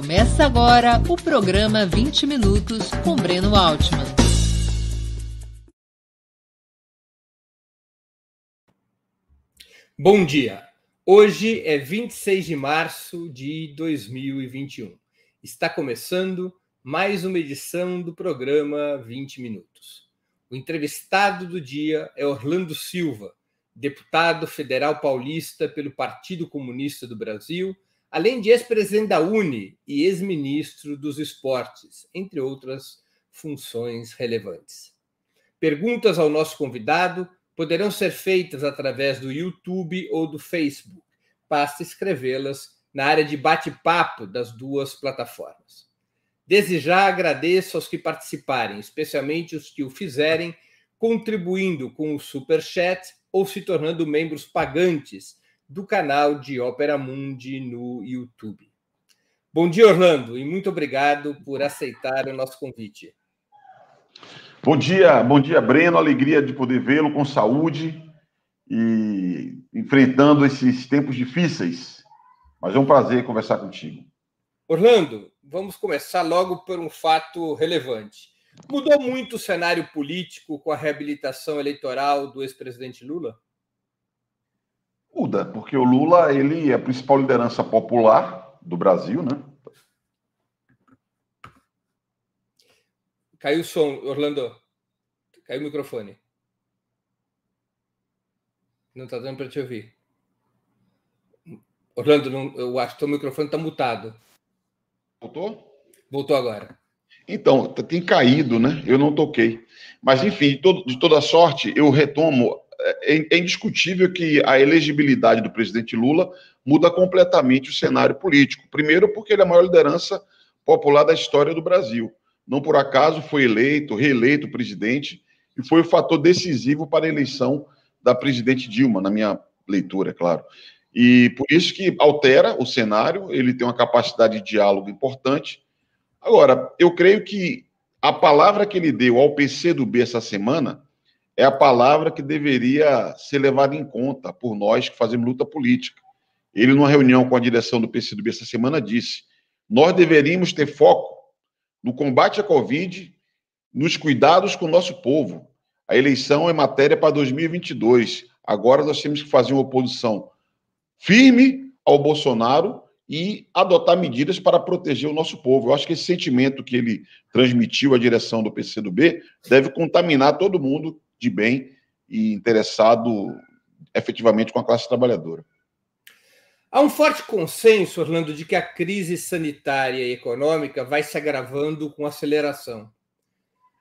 Começa agora o programa 20 Minutos com Breno Altman. Bom dia. Hoje é 26 de março de 2021. Está começando mais uma edição do programa 20 Minutos. O entrevistado do dia é Orlando Silva, deputado federal paulista pelo Partido Comunista do Brasil além de ex-presidente da Uni e ex-ministro dos Esportes, entre outras funções relevantes. Perguntas ao nosso convidado poderão ser feitas através do YouTube ou do Facebook. Basta escrevê-las na área de bate-papo das duas plataformas. Desde já agradeço aos que participarem, especialmente os que o fizerem contribuindo com o Super Chat ou se tornando membros pagantes do canal de Ópera Mundi no YouTube. Bom dia, Orlando, e muito obrigado por aceitar o nosso convite. Bom dia, bom dia, Breno. Alegria de poder vê-lo com saúde e enfrentando esses tempos difíceis. Mas é um prazer conversar contigo. Orlando, vamos começar logo por um fato relevante. Mudou muito o cenário político com a reabilitação eleitoral do ex-presidente Lula? Muda, porque o Lula ele é a principal liderança popular do Brasil, né? Caiu o som, Orlando. Caiu o microfone. Não está dando para te ouvir. Orlando, não, eu acho que o microfone está mutado. Voltou? Voltou agora. Então, tem caído, né? Eu não toquei. Mas, enfim, de, todo, de toda sorte, eu retomo é, é indiscutível que a elegibilidade do presidente Lula muda completamente o cenário político. Primeiro, porque ele é a maior liderança popular da história do Brasil. Não por acaso foi eleito, reeleito presidente, e foi o fator decisivo para a eleição da presidente Dilma, na minha leitura, é claro. E por isso que altera o cenário, ele tem uma capacidade de diálogo importante. Agora, eu creio que a palavra que ele deu ao PC do B essa semana é a palavra que deveria ser levada em conta por nós que fazemos luta política. Ele, numa reunião com a direção do PCdoB essa semana, disse: nós deveríamos ter foco no combate à Covid, nos cuidados com o nosso povo. A eleição é matéria para 2022. Agora nós temos que fazer uma oposição firme ao Bolsonaro e adotar medidas para proteger o nosso povo. Eu acho que esse sentimento que ele transmitiu à direção do PCdoB deve contaminar todo mundo de bem e interessado efetivamente com a classe trabalhadora. Há um forte consenso, Orlando, de que a crise sanitária e econômica vai se agravando com aceleração.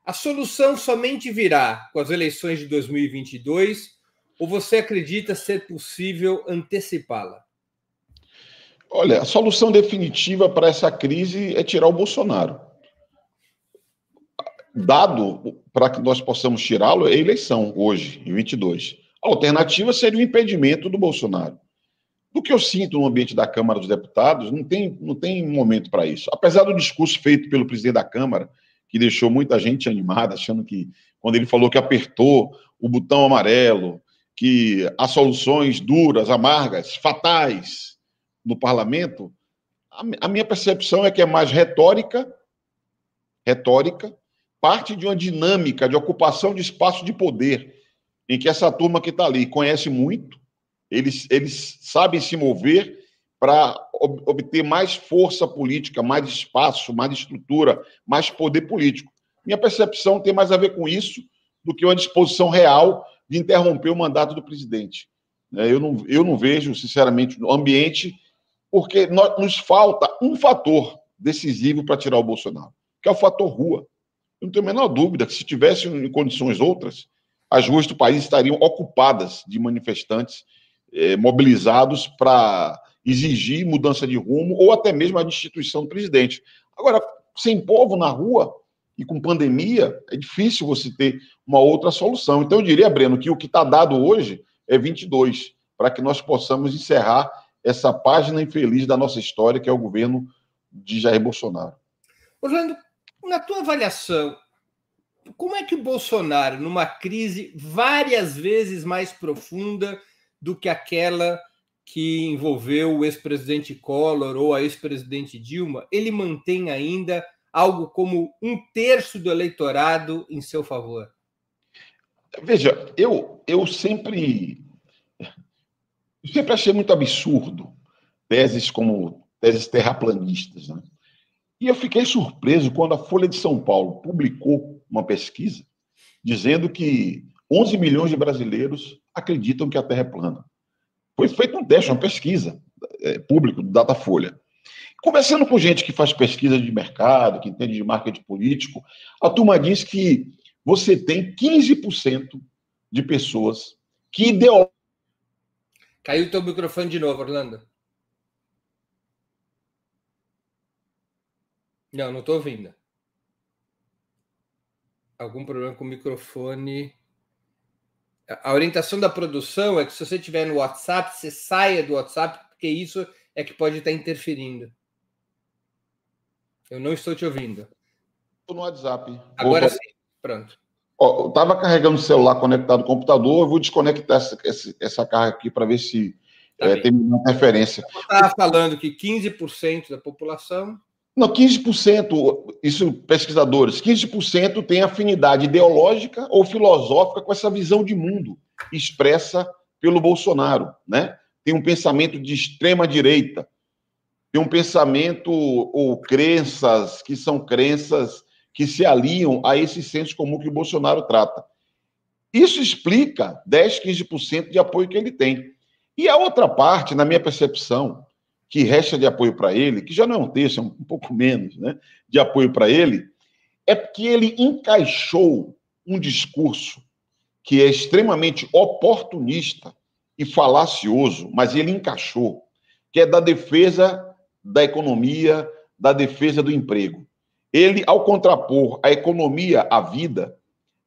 A solução somente virá com as eleições de 2022 ou você acredita ser possível antecipá-la? Olha, a solução definitiva para essa crise é tirar o Bolsonaro dado para que nós possamos tirá-lo é a eleição hoje, em 22. A alternativa seria o impedimento do Bolsonaro. Do que eu sinto no ambiente da Câmara dos Deputados, não tem, não tem momento para isso. Apesar do discurso feito pelo presidente da Câmara, que deixou muita gente animada, achando que, quando ele falou que apertou o botão amarelo, que há soluções duras, amargas, fatais no parlamento, a, a minha percepção é que é mais retórica, retórica, parte de uma dinâmica de ocupação de espaço de poder, em que essa turma que está ali conhece muito, eles, eles sabem se mover para ob obter mais força política, mais espaço, mais estrutura, mais poder político. Minha percepção tem mais a ver com isso do que uma disposição real de interromper o mandato do presidente. É, eu não, eu não vejo, sinceramente, no ambiente, porque nós, nos falta um fator decisivo para tirar o Bolsonaro, que é o fator rua. Eu não tenho a menor dúvida que se tivesse em condições outras, as ruas do país estariam ocupadas de manifestantes eh, mobilizados para exigir mudança de rumo ou até mesmo a destituição do presidente. Agora, sem povo na rua e com pandemia, é difícil você ter uma outra solução. Então, eu diria, Breno, que o que está dado hoje é 22, para que nós possamos encerrar essa página infeliz da nossa história, que é o governo de Jair Bolsonaro. Orlando, na tua avaliação, como é que o Bolsonaro, numa crise várias vezes mais profunda do que aquela que envolveu o ex-presidente Collor ou a ex-presidente Dilma, ele mantém ainda algo como um terço do eleitorado em seu favor? Veja, eu, eu sempre, sempre achei muito absurdo teses como teses terraplanistas. Né? E eu fiquei surpreso quando a Folha de São Paulo publicou uma pesquisa dizendo que 11 milhões de brasileiros acreditam que a Terra é plana. Foi feito um teste, uma pesquisa é, pública do Datafolha. Conversando com gente que faz pesquisa de mercado, que entende de marketing político, a turma diz que você tem 15% de pessoas que ideologicamente. Caiu o teu microfone de novo, Orlando. Não, não estou ouvindo. Algum problema com o microfone. A orientação da produção é que se você estiver no WhatsApp, você saia do WhatsApp, porque isso é que pode estar interferindo. Eu não estou te ouvindo. Estou no WhatsApp. Agora sim, pronto. Ó, eu estava carregando o celular conectado ao computador, eu vou desconectar essa, essa carga aqui para ver se tá é, tem uma interferência. Estava falando que 15% da população. Não, 15%, isso pesquisadores, 15% tem afinidade ideológica ou filosófica com essa visão de mundo expressa pelo Bolsonaro, né? Tem um pensamento de extrema direita, tem um pensamento ou crenças que são crenças que se aliam a esse senso comum que o Bolsonaro trata. Isso explica 10, 15% de apoio que ele tem. E a outra parte, na minha percepção, que resta de apoio para ele, que já não é um terço, é um pouco menos, né, de apoio para ele, é que ele encaixou um discurso que é extremamente oportunista e falacioso, mas ele encaixou, que é da defesa da economia, da defesa do emprego. Ele, ao contrapor a economia à vida,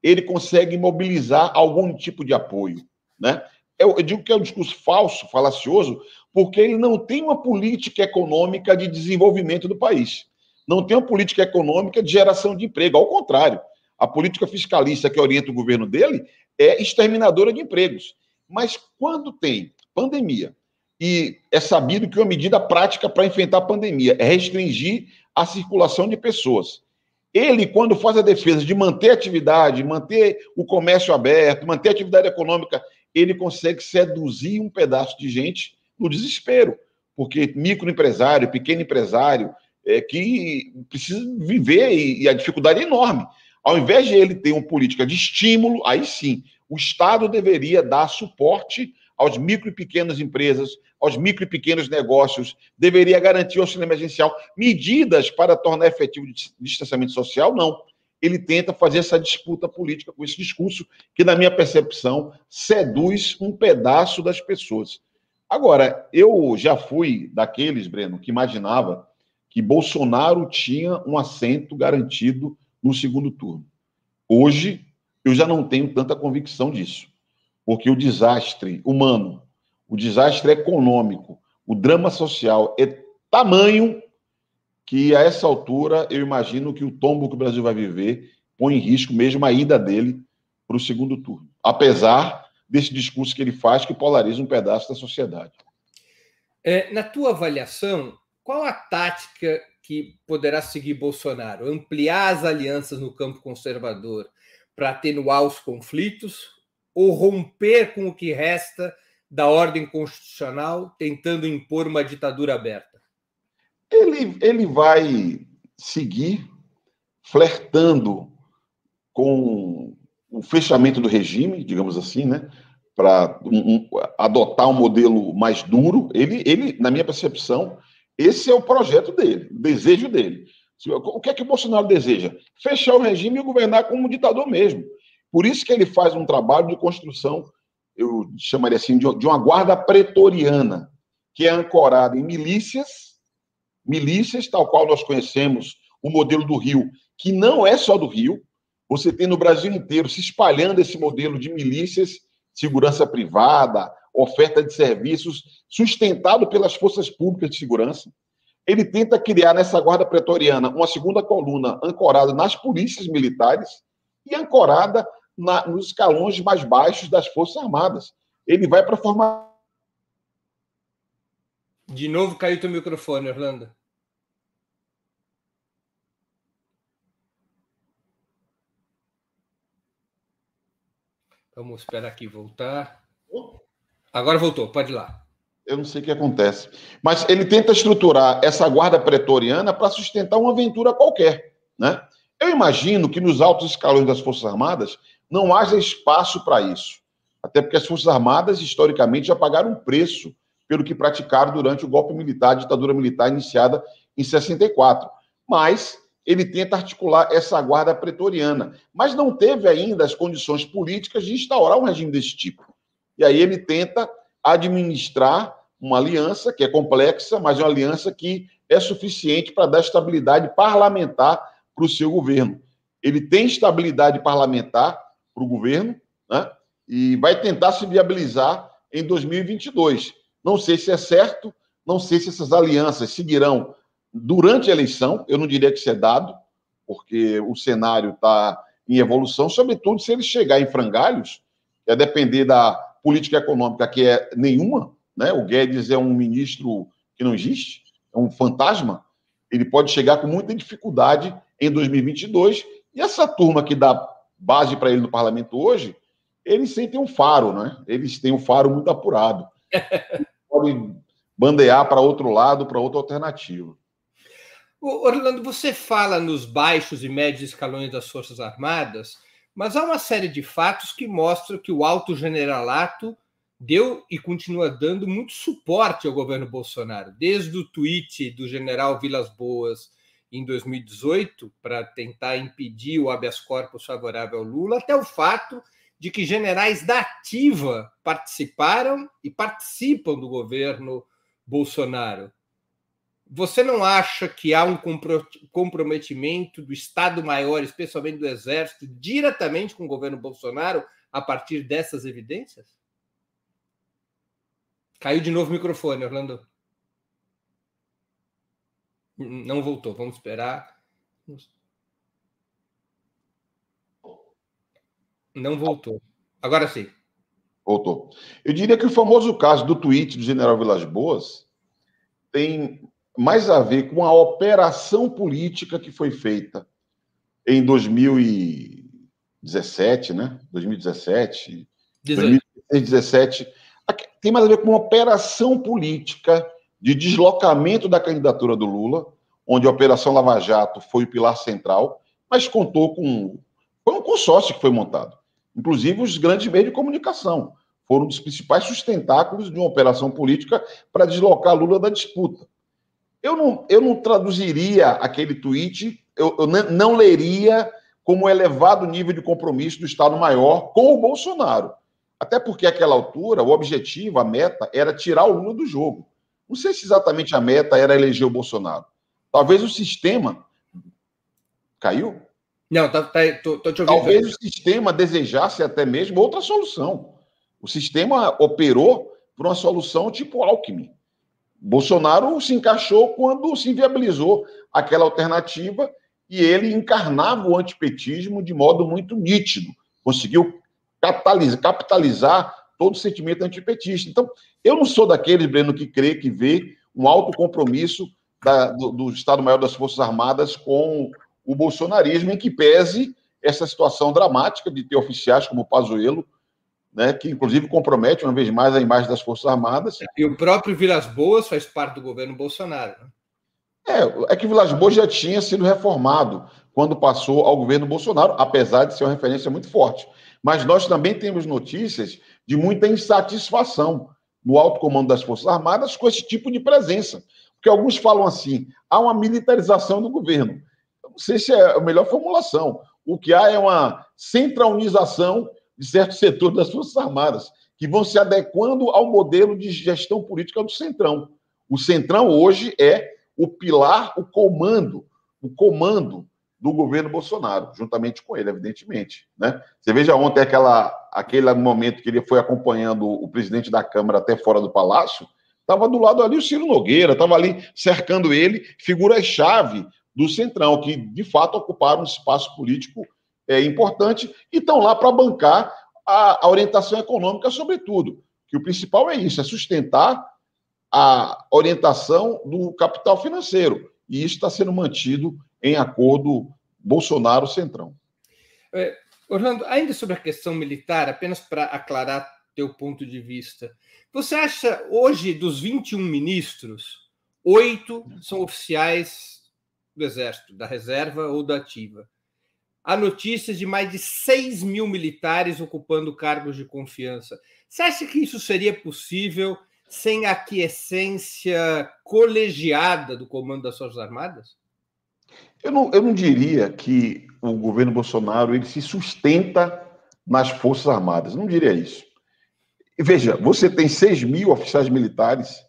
ele consegue mobilizar algum tipo de apoio, né? Eu, eu digo que é um discurso falso, falacioso, porque ele não tem uma política econômica de desenvolvimento do país. Não tem uma política econômica de geração de emprego. Ao contrário, a política fiscalista que orienta o governo dele é exterminadora de empregos. Mas quando tem pandemia, e é sabido que uma medida prática para enfrentar a pandemia é restringir a circulação de pessoas. Ele, quando faz a defesa de manter a atividade, manter o comércio aberto, manter a atividade econômica, ele consegue seduzir um pedaço de gente no desespero, porque microempresário, pequeno empresário, é, que precisa viver e, e a dificuldade é enorme. Ao invés de ele ter uma política de estímulo, aí sim, o Estado deveria dar suporte aos micro e pequenas empresas, aos micro e pequenos negócios, deveria garantir o auxílio emergencial. Medidas para tornar efetivo o distanciamento social, não. Ele tenta fazer essa disputa política com esse discurso que, na minha percepção, seduz um pedaço das pessoas. Agora, eu já fui daqueles, Breno, que imaginava que Bolsonaro tinha um assento garantido no segundo turno. Hoje, eu já não tenho tanta convicção disso porque o desastre humano, o desastre econômico, o drama social é tamanho que a essa altura eu imagino que o tombo que o Brasil vai viver põe em risco mesmo a ida dele para o segundo turno, apesar desse discurso que ele faz que polariza um pedaço da sociedade. É, na tua avaliação, qual a tática que poderá seguir Bolsonaro? Ampliar as alianças no campo conservador para atenuar os conflitos ou romper com o que resta da ordem constitucional, tentando impor uma ditadura aberta? Ele, ele vai seguir flertando com o fechamento do regime, digamos assim, né? Para um, um, adotar um modelo mais duro. Ele, ele, na minha percepção, esse é o projeto dele, o desejo dele. O que é que o Bolsonaro deseja? Fechar o regime e governar como um ditador mesmo. Por isso que ele faz um trabalho de construção, eu chamaria assim, de uma guarda pretoriana, que é ancorada em milícias, milícias, tal qual nós conhecemos o modelo do Rio, que não é só do Rio, você tem no Brasil inteiro se espalhando esse modelo de milícias, segurança privada, oferta de serviços, sustentado pelas forças públicas de segurança. Ele tenta criar nessa guarda pretoriana uma segunda coluna ancorada nas polícias militares e ancorada na, nos escalões mais baixos das Forças Armadas. Ele vai para formar De novo caiu teu microfone, Orlando. Vamos esperar aqui voltar. Agora voltou, pode ir lá. Eu não sei o que acontece. Mas ele tenta estruturar essa guarda pretoriana para sustentar uma aventura qualquer. Né? Eu imagino que nos altos escalões das Forças Armadas não haja espaço para isso. Até porque as Forças Armadas, historicamente, já pagaram um preço pelo que praticaram durante o golpe militar, a ditadura militar iniciada em 64. Mas ele tenta articular essa guarda pretoriana, mas não teve ainda as condições políticas de instaurar um regime desse tipo. E aí ele tenta administrar uma aliança que é complexa, mas uma aliança que é suficiente para dar estabilidade parlamentar para o seu governo. Ele tem estabilidade parlamentar para o governo, né? E vai tentar se viabilizar em 2022. Não sei se é certo, não sei se essas alianças seguirão durante a eleição, eu não diria que isso é dado, porque o cenário está em evolução, sobretudo se ele chegar em frangalhos, é depender da política econômica, que é nenhuma, né? O Guedes é um ministro que não existe, é um fantasma, ele pode chegar com muita dificuldade em 2022, e essa turma que dá base para ele no parlamento hoje, eles sentem um faro, né? Eles têm um faro muito apurado. podem bandear para outro lado, para outra alternativa. Orlando, você fala nos baixos e médios escalões das Forças Armadas, mas há uma série de fatos que mostram que o alto generalato deu e continua dando muito suporte ao governo Bolsonaro, desde o tweet do general Vilas Boas em 2018 para tentar impedir o habeas corpus favorável ao Lula, até o fato de que generais da ativa participaram e participam do governo Bolsonaro. Você não acha que há um comprometimento do Estado-Maior, especialmente do Exército, diretamente com o governo Bolsonaro a partir dessas evidências? Caiu de novo o microfone, Orlando. Não voltou, vamos esperar. Não voltou. Agora sim. Voltou. Eu diria que o famoso caso do tweet do general Vilas Boas tem mais a ver com a operação política que foi feita em 2017, né? 2017, 2017. Tem mais a ver com uma operação política de deslocamento da candidatura do Lula, onde a Operação Lava Jato foi o pilar central, mas contou com. Foi um consórcio que foi montado. Inclusive, os grandes meios de comunicação foram um dos principais sustentáculos de uma operação política para deslocar Lula da disputa. Eu não, eu não traduziria aquele tweet, eu, eu não leria como elevado nível de compromisso do Estado-Maior com o Bolsonaro. Até porque, àquela altura, o objetivo, a meta, era tirar o Lula do jogo. Não sei se exatamente a meta era eleger o Bolsonaro. Talvez o sistema. Caiu? Não, tá, tá, tô, tô te ouvindo. Talvez o sistema desejasse até mesmo outra solução. O sistema operou por uma solução tipo Alckmin. Bolsonaro se encaixou quando se viabilizou aquela alternativa e ele encarnava o antipetismo de modo muito nítido. Conseguiu capitalizar, capitalizar todo o sentimento antipetista. Então, eu não sou daqueles, Breno, que crê que vê um alto compromisso da, do, do Estado-Maior das Forças Armadas com o bolsonarismo, em que pese essa situação dramática de ter oficiais como Pazuello né, que inclusive compromete uma vez mais a imagem das Forças Armadas. E o próprio Vilas Boas faz parte do governo Bolsonaro. Né? É, é que Vilas Boas já tinha sido reformado quando passou ao governo Bolsonaro, apesar de ser uma referência muito forte. Mas nós também temos notícias de muita insatisfação no alto comando das Forças Armadas com esse tipo de presença. Porque alguns falam assim: há uma militarização do governo. Eu não sei se é a melhor formulação. O que há é uma centralização de certo setor das Forças Armadas, que vão se adequando ao modelo de gestão política do Centrão. O Centrão hoje é o pilar, o comando, o comando do governo Bolsonaro, juntamente com ele, evidentemente. Né? Você veja ontem aquela, aquele momento que ele foi acompanhando o presidente da Câmara até fora do palácio, estava do lado ali o Ciro Nogueira, estava ali cercando ele, figuras-chave do Centrão, que de fato ocuparam um espaço político é, importante e estão lá para bancar a, a, orientação econômica, sobretudo. Que o principal é isso, é sustentar a orientação do capital financeiro. E isso está sendo mantido em acordo Bolsonaro-Centrão. É, Orlando, ainda sobre a questão militar, apenas para aclarar teu ponto de vista, você acha hoje dos 21 ministros, oito são oficiais do Exército, da reserva ou da ativa? Há notícias de mais de 6 mil militares ocupando cargos de confiança. Você acha que isso seria possível sem a aquiescência colegiada do comando das Forças Armadas? Eu não, eu não diria que o governo Bolsonaro ele se sustenta nas Forças Armadas. Não diria isso. Veja, você tem 6 mil oficiais militares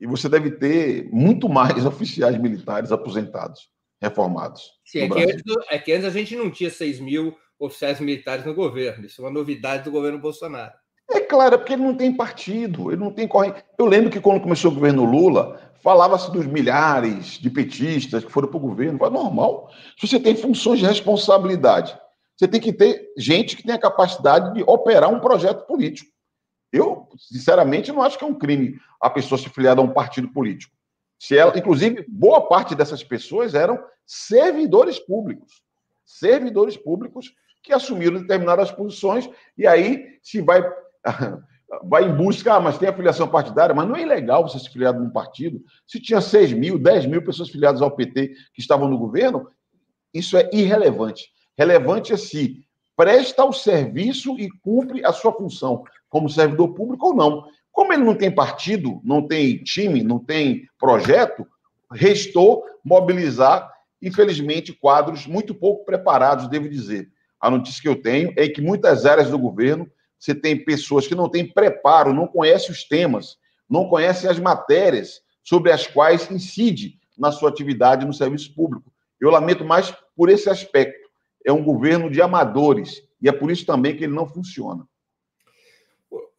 e você deve ter muito mais oficiais militares aposentados, reformados. Sim, é que, antes, é que, antes, a gente não tinha 6 mil oficiais militares no governo. Isso é uma novidade do governo Bolsonaro. É claro, é porque ele não tem partido, ele não tem corrente. Eu lembro que quando começou o governo Lula, falava-se dos milhares de petistas que foram para o governo. É normal. Se você tem funções de responsabilidade, você tem que ter gente que tenha a capacidade de operar um projeto político. Eu, sinceramente, não acho que é um crime a pessoa se filiar a um partido político. Se ela, inclusive, boa parte dessas pessoas eram servidores públicos. Servidores públicos que assumiram determinadas posições, e aí se vai, vai em busca, ah, mas tem afiliação partidária, mas não é ilegal você se filiar num partido. Se tinha 6 mil, 10 mil pessoas filiadas ao PT que estavam no governo, isso é irrelevante. Relevante é se presta o serviço e cumpre a sua função como servidor público ou não. Como ele não tem partido, não tem time, não tem projeto, restou mobilizar, infelizmente, quadros muito pouco preparados, devo dizer. A notícia que eu tenho é que muitas áreas do governo você tem pessoas que não têm preparo, não conhecem os temas, não conhecem as matérias sobre as quais incide na sua atividade no serviço público. Eu lamento mais por esse aspecto. É um governo de amadores e é por isso também que ele não funciona.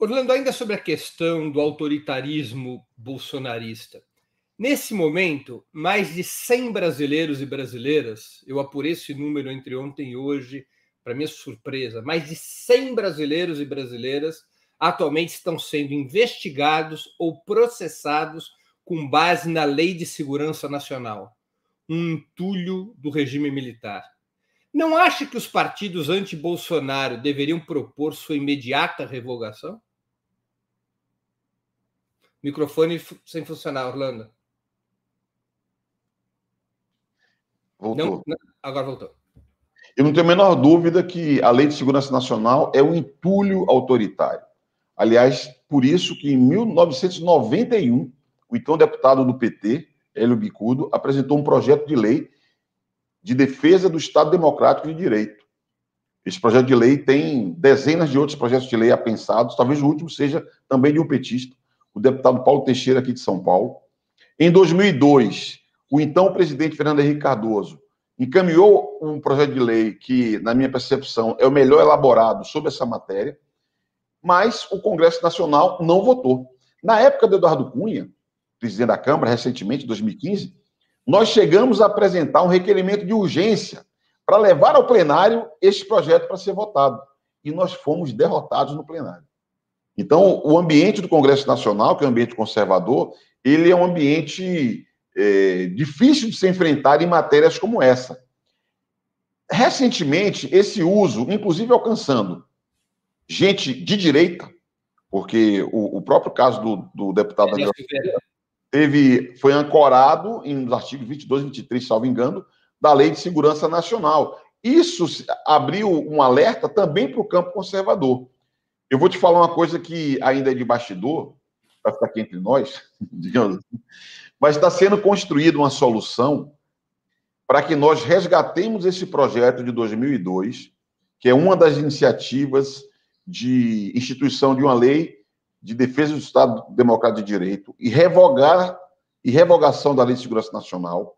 Orlando, ainda sobre a questão do autoritarismo bolsonarista. Nesse momento, mais de 100 brasileiros e brasileiras, eu apurei esse número entre ontem e hoje, para minha surpresa, mais de 100 brasileiros e brasileiras atualmente estão sendo investigados ou processados com base na Lei de Segurança Nacional, um entulho do regime militar. Não acha que os partidos anti-Bolsonaro deveriam propor sua imediata revogação? Microfone sem funcionar, Orlando. Voltou. Não, não, agora voltou. Eu não tenho a menor dúvida que a Lei de Segurança Nacional é um entulho autoritário. Aliás, por isso que em 1991, o então deputado do PT, Hélio Bicudo, apresentou um projeto de lei de defesa do Estado Democrático de Direito. Esse projeto de lei tem dezenas de outros projetos de lei apensados, talvez o último seja também de um petista, o deputado Paulo Teixeira, aqui de São Paulo. Em 2002, o então presidente Fernando Henrique Cardoso encaminhou um projeto de lei que, na minha percepção, é o melhor elaborado sobre essa matéria, mas o Congresso Nacional não votou. Na época do Eduardo Cunha, presidente da Câmara, recentemente, em 2015, nós chegamos a apresentar um requerimento de urgência para levar ao plenário este projeto para ser votado. E nós fomos derrotados no plenário. Então, o ambiente do Congresso Nacional, que é um ambiente conservador, ele é um ambiente é, difícil de se enfrentar em matérias como essa. Recentemente, esse uso, inclusive alcançando gente de direita, porque o, o próprio caso do, do deputado Daniel teve, foi ancorado em nos artigos 22 e 23, salvo engano, da Lei de Segurança Nacional. Isso abriu um alerta também para o campo conservador. Eu vou te falar uma coisa que ainda é de bastidor, para ficar aqui entre nós, digamos assim, mas está sendo construída uma solução para que nós resgatemos esse projeto de 2002, que é uma das iniciativas de instituição de uma lei de defesa do Estado Democrático de Direito e revogar e revogação da Lei de Segurança Nacional.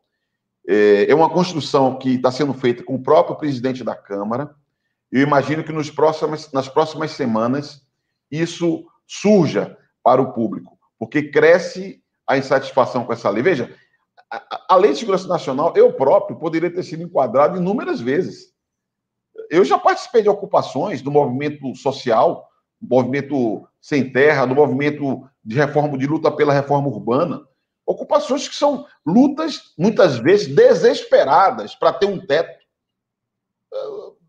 É, é uma construção que está sendo feita com o próprio presidente da Câmara. Eu imagino que nos próximos, nas próximas semanas isso surja para o público, porque cresce a insatisfação com essa lei. Veja, a, a Lei de Segurança Nacional, eu próprio poderia ter sido enquadrado inúmeras vezes. Eu já participei de ocupações do movimento social, movimento sem terra, do movimento de reforma, de luta pela reforma urbana. Ocupações que são lutas, muitas vezes, desesperadas para ter um teto.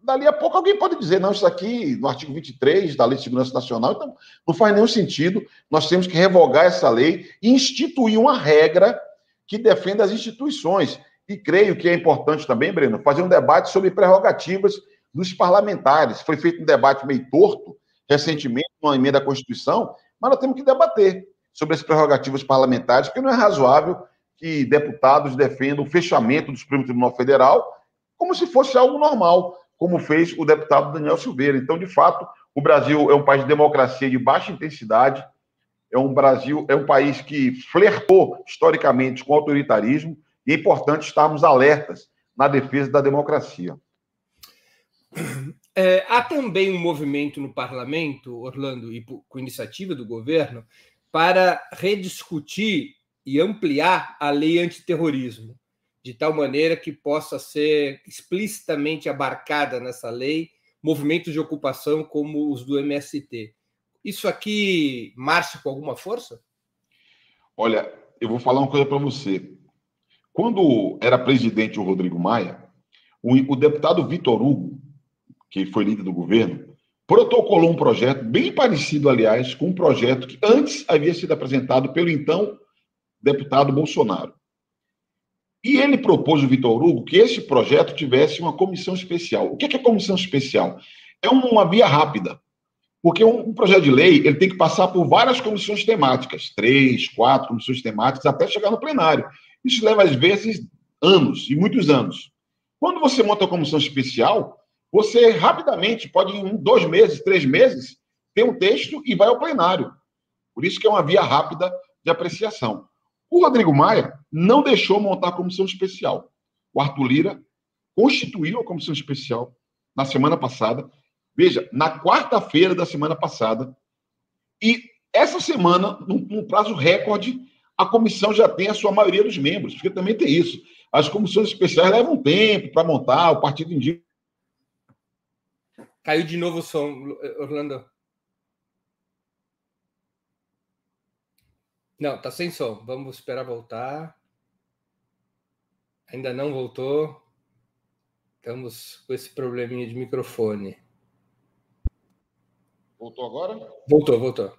Dali a pouco alguém pode dizer, não, isso aqui, no artigo 23 da Lei de Segurança Nacional, então não faz nenhum sentido. Nós temos que revogar essa lei e instituir uma regra que defenda as instituições. E creio que é importante também, Breno, fazer um debate sobre prerrogativas dos parlamentares. Foi feito um debate meio torto recentemente, uma emenda à Constituição, mas nós temos que debater sobre as prerrogativas parlamentares, porque não é razoável que deputados defendam o fechamento do Supremo Tribunal Federal como se fosse algo normal, como fez o deputado Daniel Silveira. Então, de fato, o Brasil é um país de democracia de baixa intensidade, é um Brasil, é um país que flertou historicamente com o autoritarismo, e é importante estarmos alertas na defesa da democracia. É, há também um movimento no parlamento, Orlando, e com iniciativa do governo, para rediscutir e ampliar a lei antiterrorismo, de tal maneira que possa ser explicitamente abarcada nessa lei movimentos de ocupação como os do MST. Isso aqui marcha com alguma força? Olha, eu vou falar uma coisa para você. Quando era presidente o Rodrigo Maia, o, o deputado Vitor Hugo, que foi líder do governo, protocolou um projeto bem parecido, aliás, com um projeto que antes havia sido apresentado pelo então deputado Bolsonaro. E ele propôs, o Vitor Hugo, que esse projeto tivesse uma comissão especial. O que é, comissão especial? É uma via rápida. Porque um, projeto de lei ele tem que passar por várias comissões temáticas, três, quatro comissões temáticas, até chegar no plenário. Isso leva, às vezes, anos, e muitos anos. Quando você monta uma comissão especial, você rapidamente pode, em dois meses, três meses, ter um texto e vai ao plenário. Por isso que é uma via rápida de apreciação. O Rodrigo Maia não deixou montar a comissão especial. O Arthur Lira constituiu a comissão especial na semana passada. Veja, na quarta-feira da semana passada. E essa semana, num, num prazo recorde, a comissão já tem a sua maioria dos membros, porque também tem isso. As comissões especiais levam tempo para montar, o partido indica Caiu de novo o som, Orlando. Não, tá sem som. Vamos esperar voltar. Ainda não voltou. Estamos com esse probleminha de microfone. Voltou agora? Voltou, voltou.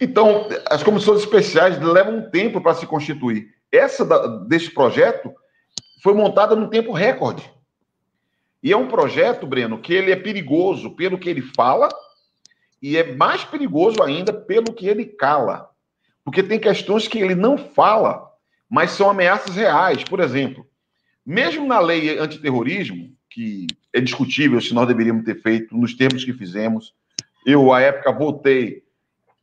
Então, as comissões especiais levam um tempo para se constituir. Essa da, desse projeto foi montada num tempo recorde. E é um projeto, Breno, que ele é perigoso pelo que ele fala e é mais perigoso ainda pelo que ele cala. Porque tem questões que ele não fala, mas são ameaças reais. Por exemplo, mesmo na lei antiterrorismo, que é discutível se nós deveríamos ter feito nos termos que fizemos, eu, à época, votei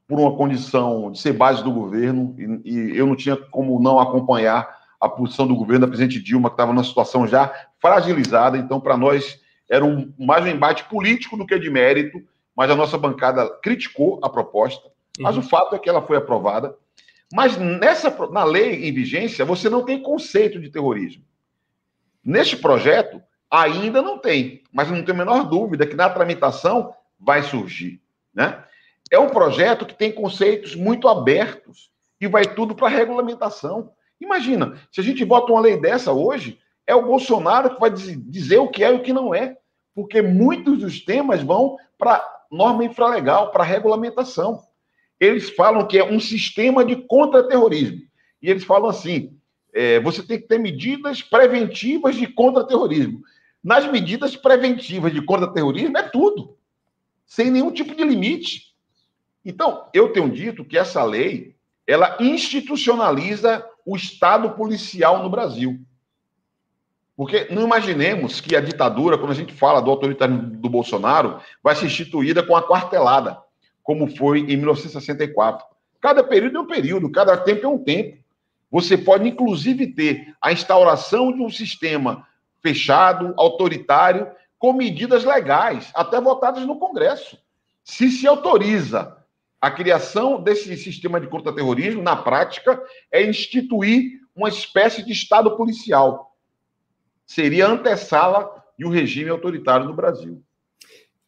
por uma condição de ser base do governo e, e eu não tinha como não acompanhar a posição do governo da presidente Dilma, que estava numa situação já fragilizada. Então, para nós, era um, mais um embate político do que de mérito, mas a nossa bancada criticou a proposta. Mas uhum. o fato é que ela foi aprovada. Mas nessa, na lei em vigência, você não tem conceito de terrorismo. Neste projeto, ainda não tem, mas não tenho a menor dúvida que na tramitação vai surgir. Né? É um projeto que tem conceitos muito abertos e vai tudo para regulamentação. Imagina, se a gente vota uma lei dessa hoje, é o Bolsonaro que vai dizer o que é e o que não é, porque muitos dos temas vão para norma infralegal, para regulamentação. Eles falam que é um sistema de contra-terrorismo. E eles falam assim: é, você tem que ter medidas preventivas de contra-terrorismo. Nas medidas preventivas de contra-terrorismo é tudo, sem nenhum tipo de limite. Então, eu tenho dito que essa lei ela institucionaliza o Estado policial no Brasil. Porque não imaginemos que a ditadura, quando a gente fala do autoritarismo do Bolsonaro, vai ser instituída com a quartelada, como foi em 1964. Cada período é um período, cada tempo é um tempo. Você pode, inclusive, ter a instauração de um sistema fechado, autoritário, com medidas legais, até votadas no Congresso. Se se autoriza a criação desse sistema de contra-terrorismo, na prática, é instituir uma espécie de Estado policial. Seria antessala de um regime autoritário no Brasil.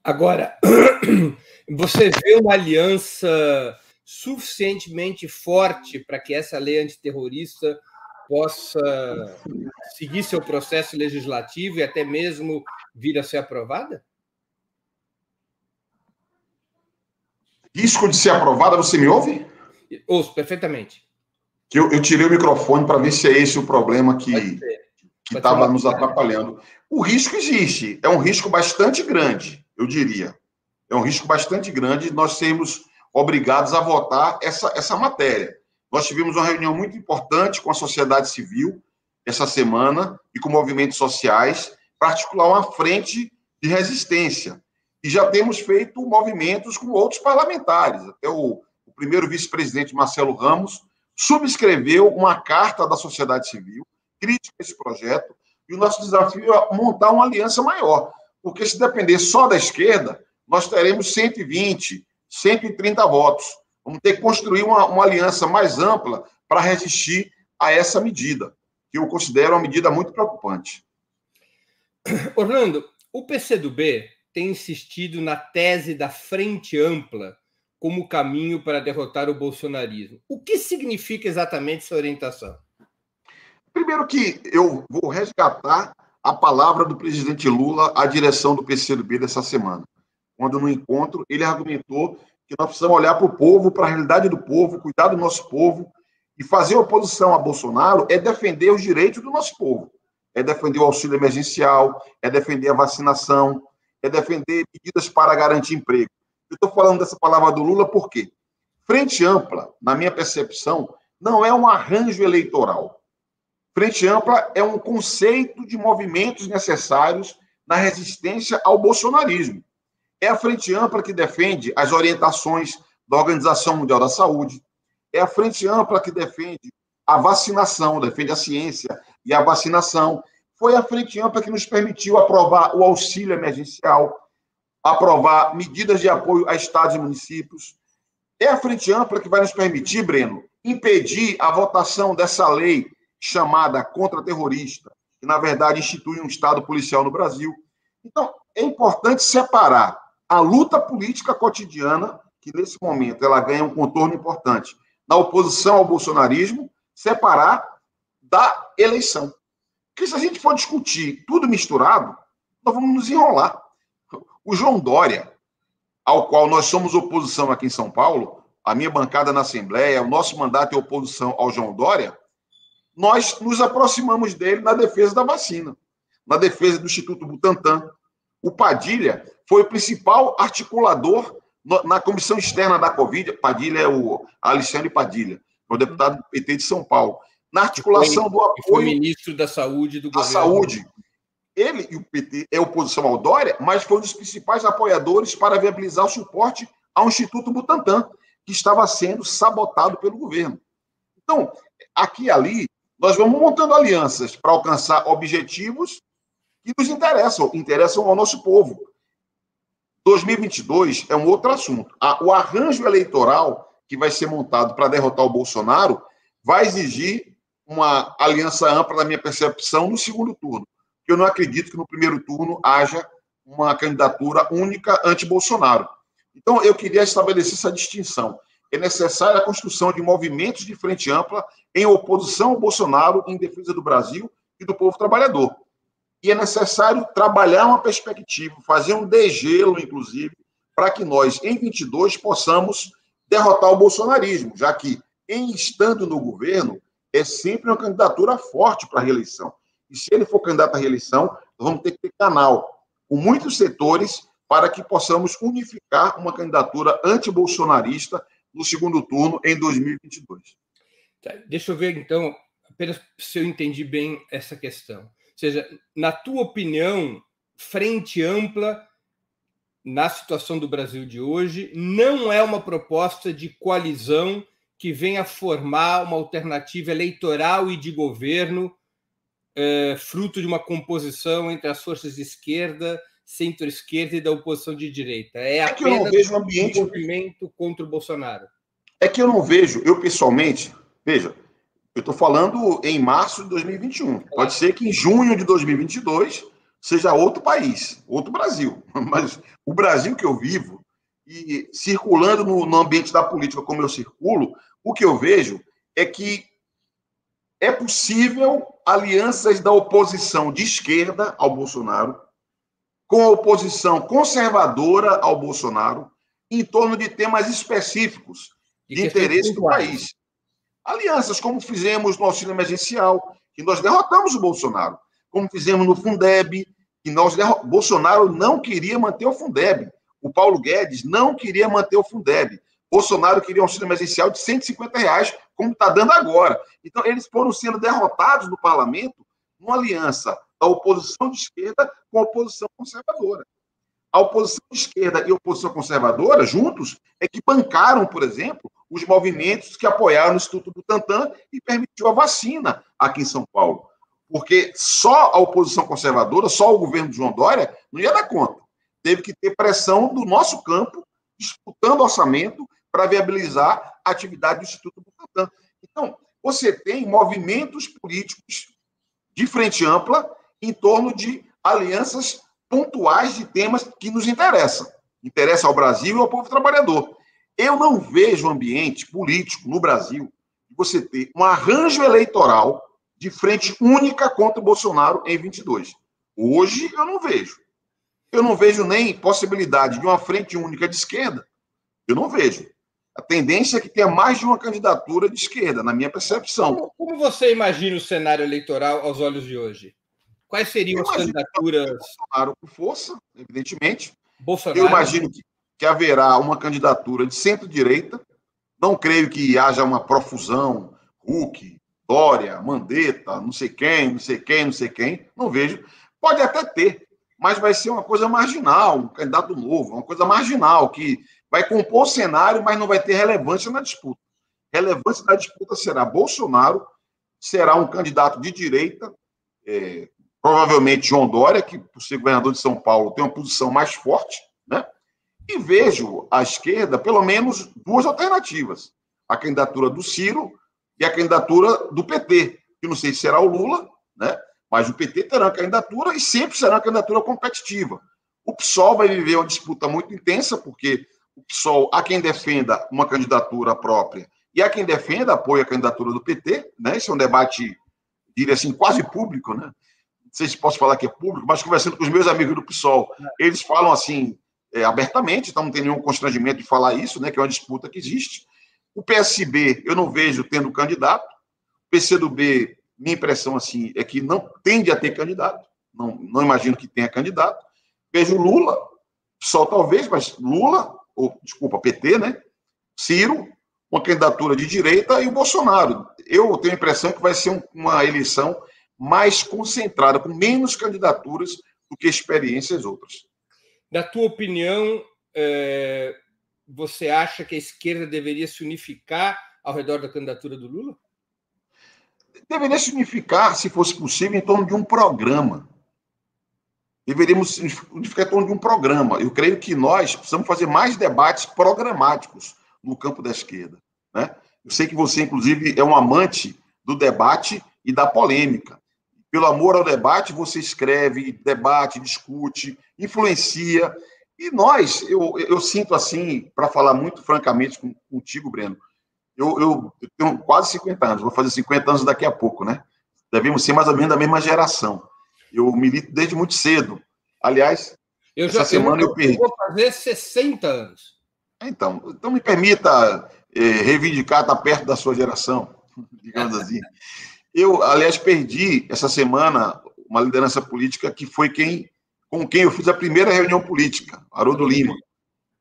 Agora, você vê uma aliança suficientemente forte para que essa lei antiterrorista possa seguir seu processo legislativo e até mesmo vir a ser aprovada? Risco de ser aprovada, você me ouve? Ouço perfeitamente. Eu, eu tirei o microfone para ver se é esse o problema que estava nos atrapalhando. O risco existe, é um risco bastante grande, eu diria. É um risco bastante grande nós sermos obrigados a votar essa, essa matéria. Nós tivemos uma reunião muito importante com a sociedade civil essa semana e com movimentos sociais para articular uma frente de resistência. E já temos feito movimentos com outros parlamentares. Até o, o primeiro vice-presidente, Marcelo Ramos, subscreveu uma carta da sociedade civil crítica a esse projeto. E o nosso desafio é montar uma aliança maior. Porque se depender só da esquerda, nós teremos 120, 130 votos. Vamos ter que construir uma, uma aliança mais ampla para resistir a essa medida, que eu considero uma medida muito preocupante. Orlando, o PCdoB tem insistido na tese da frente ampla como caminho para derrotar o bolsonarismo. O que significa exatamente essa orientação? Primeiro que eu vou resgatar a palavra do presidente Lula à direção do PCdoB dessa semana. Quando no encontro ele argumentou que nós precisamos olhar para o povo, para a realidade do povo, cuidar do nosso povo. E fazer oposição a Bolsonaro é defender os direitos do nosso povo. É defender o auxílio emergencial, é defender a vacinação, é defender medidas para garantir emprego. Eu estou falando dessa palavra do Lula por quê? Frente ampla, na minha percepção, não é um arranjo eleitoral. Frente ampla é um conceito de movimentos necessários na resistência ao bolsonarismo. É a Frente Ampla que defende as orientações da Organização Mundial da Saúde. É a Frente Ampla que defende a vacinação, defende a ciência e a vacinação. Foi a Frente Ampla que nos permitiu aprovar o auxílio emergencial, aprovar medidas de apoio a estados e municípios. É a Frente Ampla que vai nos permitir, Breno, impedir a votação dessa lei chamada contra-terrorista, que, na verdade, institui um Estado policial no Brasil. Então, é importante separar a luta política cotidiana, que nesse momento ela ganha um contorno importante, na oposição ao bolsonarismo, separar da eleição. Porque se a gente for discutir tudo misturado, nós vamos nos enrolar. O João Dória, ao qual nós somos oposição aqui em São Paulo, a minha bancada na Assembleia, o nosso mandato é oposição ao João Dória, nós nos aproximamos dele na defesa da vacina, na defesa do Instituto Butantan. O Padilha foi o principal articulador na comissão externa da Covid. Padilha é o Alexandre Padilha, é o deputado do PT de São Paulo. Na articulação foi, do apoio. Foi ministro da Saúde do governo. A saúde. Ele e o PT é oposição ao Dória, mas foi um dos principais apoiadores para viabilizar o suporte ao Instituto Butantan, que estava sendo sabotado pelo governo. Então, aqui e ali, nós vamos montando alianças para alcançar objetivos que nos interessam, interessam ao nosso povo. 2022 é um outro assunto. O arranjo eleitoral que vai ser montado para derrotar o Bolsonaro vai exigir uma aliança ampla, na minha percepção, no segundo turno. Eu não acredito que no primeiro turno haja uma candidatura única anti-Bolsonaro. Então, eu queria estabelecer essa distinção. É necessária a construção de movimentos de frente ampla em oposição ao Bolsonaro, em defesa do Brasil e do povo trabalhador e é necessário trabalhar uma perspectiva, fazer um degelo, inclusive, para que nós, em 22, possamos derrotar o bolsonarismo, já que, em estando no governo, é sempre uma candidatura forte para a reeleição. E se ele for candidato à reeleição, vamos ter que ter canal com muitos setores para que possamos unificar uma candidatura antibolsonarista no segundo turno em 2022. Tá, deixa eu ver, então, apenas se eu entendi bem essa questão seja, na tua opinião, frente ampla na situação do Brasil de hoje não é uma proposta de coalizão que venha formar uma alternativa eleitoral e de governo é, fruto de uma composição entre as forças de esquerda, centro-esquerda e da oposição de direita. É, é que eu não vejo um ambiente movimento contra o Bolsonaro. É que eu não vejo, eu pessoalmente, veja, eu estou falando em março de 2021. Pode ser que em junho de 2022 seja outro país, outro Brasil. Mas o Brasil que eu vivo, e circulando no, no ambiente da política como eu circulo, o que eu vejo é que é possível alianças da oposição de esquerda ao Bolsonaro com a oposição conservadora ao Bolsonaro em torno de temas específicos de, de interesse do país. Alianças, como fizemos no auxílio emergencial, que nós derrotamos o Bolsonaro, como fizemos no Fundeb, que nós Bolsonaro não queria manter o Fundeb. O Paulo Guedes não queria manter o Fundeb. Bolsonaro queria um auxílio emergencial de 150 reais, como está dando agora. Então, eles foram sendo derrotados no parlamento numa aliança da oposição de esquerda com a oposição conservadora. A oposição de esquerda e a oposição conservadora, juntos, é que bancaram, por exemplo, os movimentos que apoiaram o Instituto Butantan e permitiu a vacina aqui em São Paulo. Porque só a oposição conservadora, só o governo de João Dória, não ia dar conta. Teve que ter pressão do nosso campo, disputando orçamento para viabilizar a atividade do Instituto Butantan. Então, você tem movimentos políticos de frente ampla em torno de alianças pontuais de temas que nos interessam. Interessa ao Brasil e ao povo trabalhador. Eu não vejo ambiente político no Brasil de você ter um arranjo eleitoral de frente única contra o Bolsonaro em 22. Hoje eu não vejo. Eu não vejo nem possibilidade de uma frente única de esquerda. Eu não vejo. A tendência é que tenha mais de uma candidatura de esquerda, na minha percepção. Como, como você imagina o cenário eleitoral aos olhos de hoje? Quais seriam as candidaturas? Bolsonaro com força, evidentemente. Bolsonaro. Eu imagino que, que haverá uma candidatura de centro-direita. Não creio que haja uma profusão, Huck, Dória, Mandetta, não sei quem, não sei quem, não sei quem. Não vejo. Pode até ter, mas vai ser uma coisa marginal, um candidato novo, uma coisa marginal, que vai compor o cenário, mas não vai ter relevância na disputa. Relevância na disputa será Bolsonaro, será um candidato de direita, é, provavelmente João Dória, que, por ser governador de São Paulo, tem uma posição mais forte, né? E vejo à esquerda, pelo menos, duas alternativas: a candidatura do Ciro e a candidatura do PT, que não sei se será o Lula, né? Mas o PT terá uma candidatura e sempre será uma candidatura competitiva. O PSOL vai viver uma disputa muito intensa, porque o PSOL, há quem defenda uma candidatura própria e há quem defenda, apoia a candidatura do PT, né? Esse é um debate, diria assim, quase público, né? Sei se posso falar que é público, mas conversando com os meus amigos do PSOL, eles falam assim, é, abertamente, então não tem nenhum constrangimento de falar isso, né, que é uma disputa que existe. O PSB, eu não vejo tendo candidato. O PCdoB, minha impressão assim, é que não tende a ter candidato. Não, não imagino que tenha candidato. Vejo Lula, só talvez, mas Lula, ou desculpa, PT, né? Ciro, uma candidatura de direita e o Bolsonaro. Eu tenho a impressão que vai ser um, uma eleição mais concentrada, com menos candidaturas do que experiências outras. Na tua opinião, é, você acha que a esquerda deveria se unificar ao redor da candidatura do Lula? Deveria se unificar, se fosse possível, em torno de um programa. Deveríamos unificar em torno de um programa. Eu creio que nós precisamos fazer mais debates programáticos no campo da esquerda. Né? Eu sei que você, inclusive, é um amante do debate e da polêmica. Pelo amor ao debate, você escreve, debate, discute, influencia. E nós, eu, eu sinto assim, para falar muito francamente contigo, Breno, eu, eu, eu, tenho quase 50 anos, vou fazer 50 anos daqui a pouco, né? Devemos ser mais ou menos da mesma geração. Eu milito desde muito cedo. Aliás, eu essa semana eu, eu perdi. Vou fazer 60 anos. Então, então me permita eh, reivindicar estar perto da sua geração, digamos assim. Eu, aliás, perdi essa semana uma liderança política que foi quem com quem eu fiz a primeira reunião política, Haroldo Lima.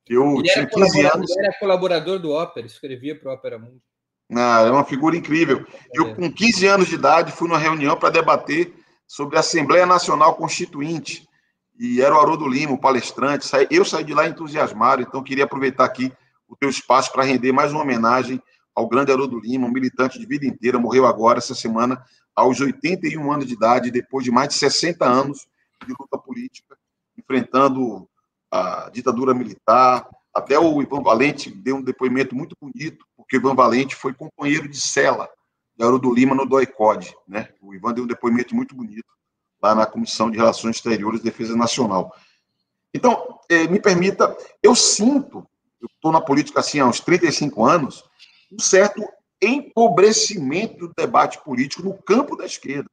Eu ele tinha 15 anos. Ele era colaborador do Ópera, escrevia para o Ópera Mundo. Ah, é uma figura incrível. Eu, com 15 anos de idade, fui numa reunião para debater sobre a Assembleia Nacional Constituinte. E era o Haroldo Lima, o palestrante. Eu saí de lá entusiasmado, então queria aproveitar aqui o teu espaço para render mais uma homenagem ao grande Haroldo Lima, um militante de vida inteira, morreu agora, essa semana, aos 81 anos de idade, depois de mais de 60 anos de luta política, enfrentando a ditadura militar. Até o Ivan Valente deu um depoimento muito bonito, porque o Ivan Valente foi companheiro de cela de Haroldo Lima no DOI-CODE. Né? O Ivan deu um depoimento muito bonito lá na Comissão de Relações Exteriores e Defesa Nacional. Então, eh, me permita, eu sinto, eu estou na política assim há uns 35 anos, um certo empobrecimento do debate político no campo da esquerda.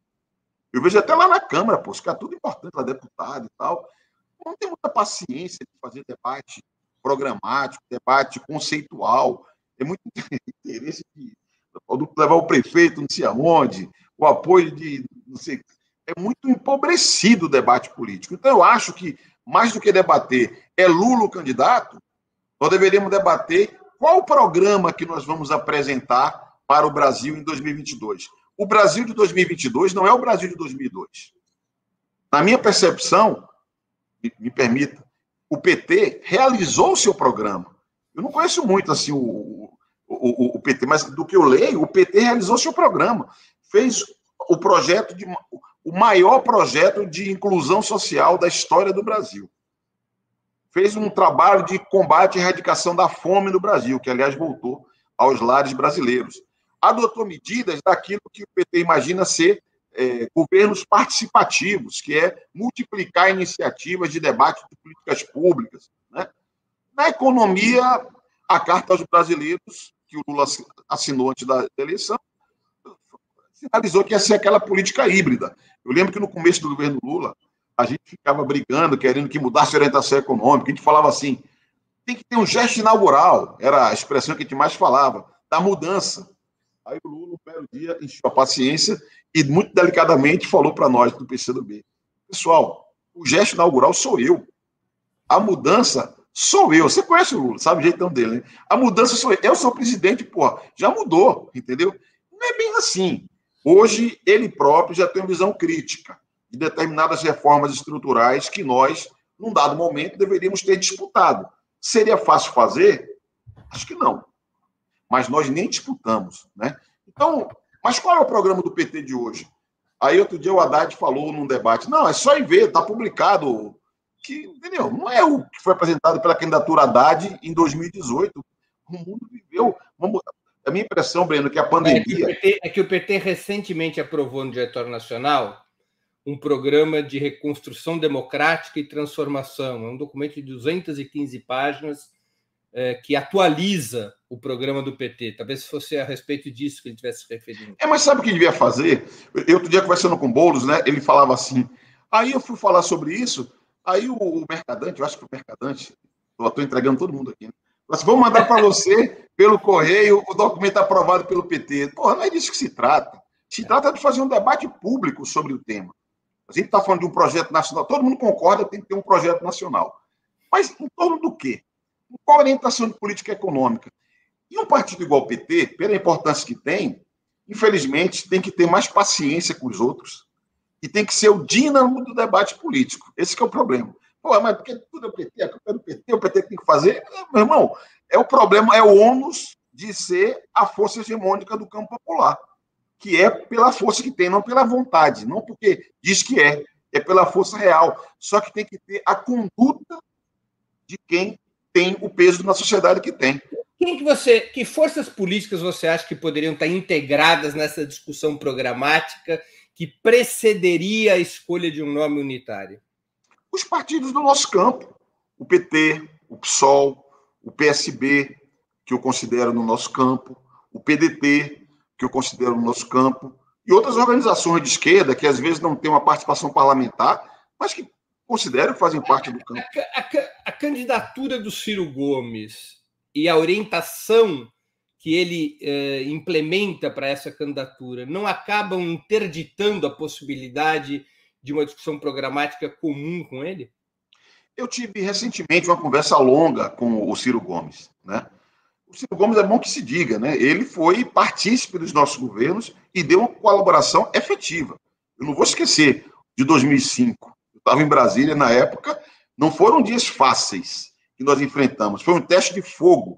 Eu vejo até lá na Câmara, pô, isso é tudo importante, lá deputado e tal. Não tem muita paciência de fazer debate programático, debate conceitual. É muito interesse de levar o prefeito não sei aonde, o apoio de não sei. É muito empobrecido o debate político. Então, eu acho que, mais do que debater, é Lula o candidato, nós deveríamos debater qual o programa que nós vamos apresentar para o Brasil em 2022. O Brasil de 2022 não é o Brasil de 2002. Na minha percepção, me, permita, o PT realizou o seu programa. Eu não conheço muito assim o, o, o, PT, mas do que eu leio, o PT realizou seu programa, fez o projeto de o maior projeto de inclusão social da história do Brasil. Fez um trabalho de combate e erradicação da fome no Brasil, que aliás voltou aos lares brasileiros. Adotou medidas daquilo que o PT imagina ser é, governos participativos, que é multiplicar iniciativas de debate de políticas públicas. Né? Na economia, a Carta aos Brasileiros que o Lula assinou antes da eleição, sinalizou que ia ser aquela política híbrida. Eu lembro que no começo do governo Lula, a gente ficava brigando, querendo que mudasse a orientação econômica. A gente falava assim: tem que ter um gesto inaugural, era a expressão que a gente mais falava, da mudança. Aí o Lula, no primeiro dia, encheu a paciência e, muito delicadamente, falou para nós do PCdoB: pessoal, o gesto inaugural sou eu. A mudança Sou eu. Você conhece o Lula, sabe o jeitão dele, né? A mudança sou eu. Eu sou presidente, porra. Já mudou, entendeu? Não é bem assim. Hoje, ele próprio já tem uma visão crítica de determinadas reformas estruturais que nós, num dado momento, deveríamos ter disputado. Seria fácil fazer? Acho que não. Mas nós nem disputamos, né? Então, mas qual é o programa do PT de hoje? Aí outro dia o Haddad falou num debate, não, é só ir ver, está publicado que, entendeu? Não é o que foi apresentado pela candidatura Haddad em 2018. O mundo viveu. Vamos, a minha impressão, Breno, que a pandemia. É que, PT, é que o PT recentemente aprovou no Diretório Nacional um programa de reconstrução democrática e transformação. É um documento de 215 páginas é, que atualiza o programa do PT. Talvez fosse a respeito disso que ele tivesse se referindo. É, mas sabe o que devia fazer? Eu outro dia conversando com o Boulos, né? Ele falava assim. Aí eu fui falar sobre isso. Aí o, o Mercadante, eu acho que o Mercadante, eu estou entregando todo mundo aqui, né? Assim, vou mandar para você, pelo correio, o documento aprovado pelo PT. Porra, não é disso que se trata. Se trata de fazer um debate público sobre o tema. A gente está falando de um projeto nacional, todo mundo concorda tem que ter um projeto nacional. Mas em torno do quê? Qual a orientação de política econômica? E um partido igual o PT, pela importância que tem, infelizmente, tem que ter mais paciência com os outros, e tem que ser o dínamo do debate político. Esse é o problema. Pô, mas porque tudo é o PT, a culpa é do PT, o PT tem que fazer. Meu irmão, é o problema, é o ônus de ser a força hegemônica do campo popular, que é pela força que tem, não pela vontade, não porque diz que é, é pela força real. Só que tem que ter a conduta de quem tem o peso na sociedade que tem. Quem que você, que forças políticas você acha que poderiam estar integradas nessa discussão programática que precederia a escolha de um nome unitário? Os partidos do nosso campo, o PT, o PSOL, o PSB, que eu considero no nosso campo, o PDT, que eu considero no nosso campo, e outras organizações de esquerda que às vezes não têm uma participação parlamentar, mas que considero que fazem parte do campo. A, a, a candidatura do Ciro Gomes e a orientação que ele eh, implementa para essa candidatura não acabam interditando a possibilidade de uma discussão programática comum com ele? Eu tive recentemente uma conversa longa com o Ciro Gomes, né? O Ciro Gomes é bom que se diga, né? Ele foi partícipe dos nossos governos e deu uma colaboração efetiva. Eu não vou esquecer de 2005. Eu estava em Brasília na época. Não foram dias fáceis que nós enfrentamos. Foi um teste de fogo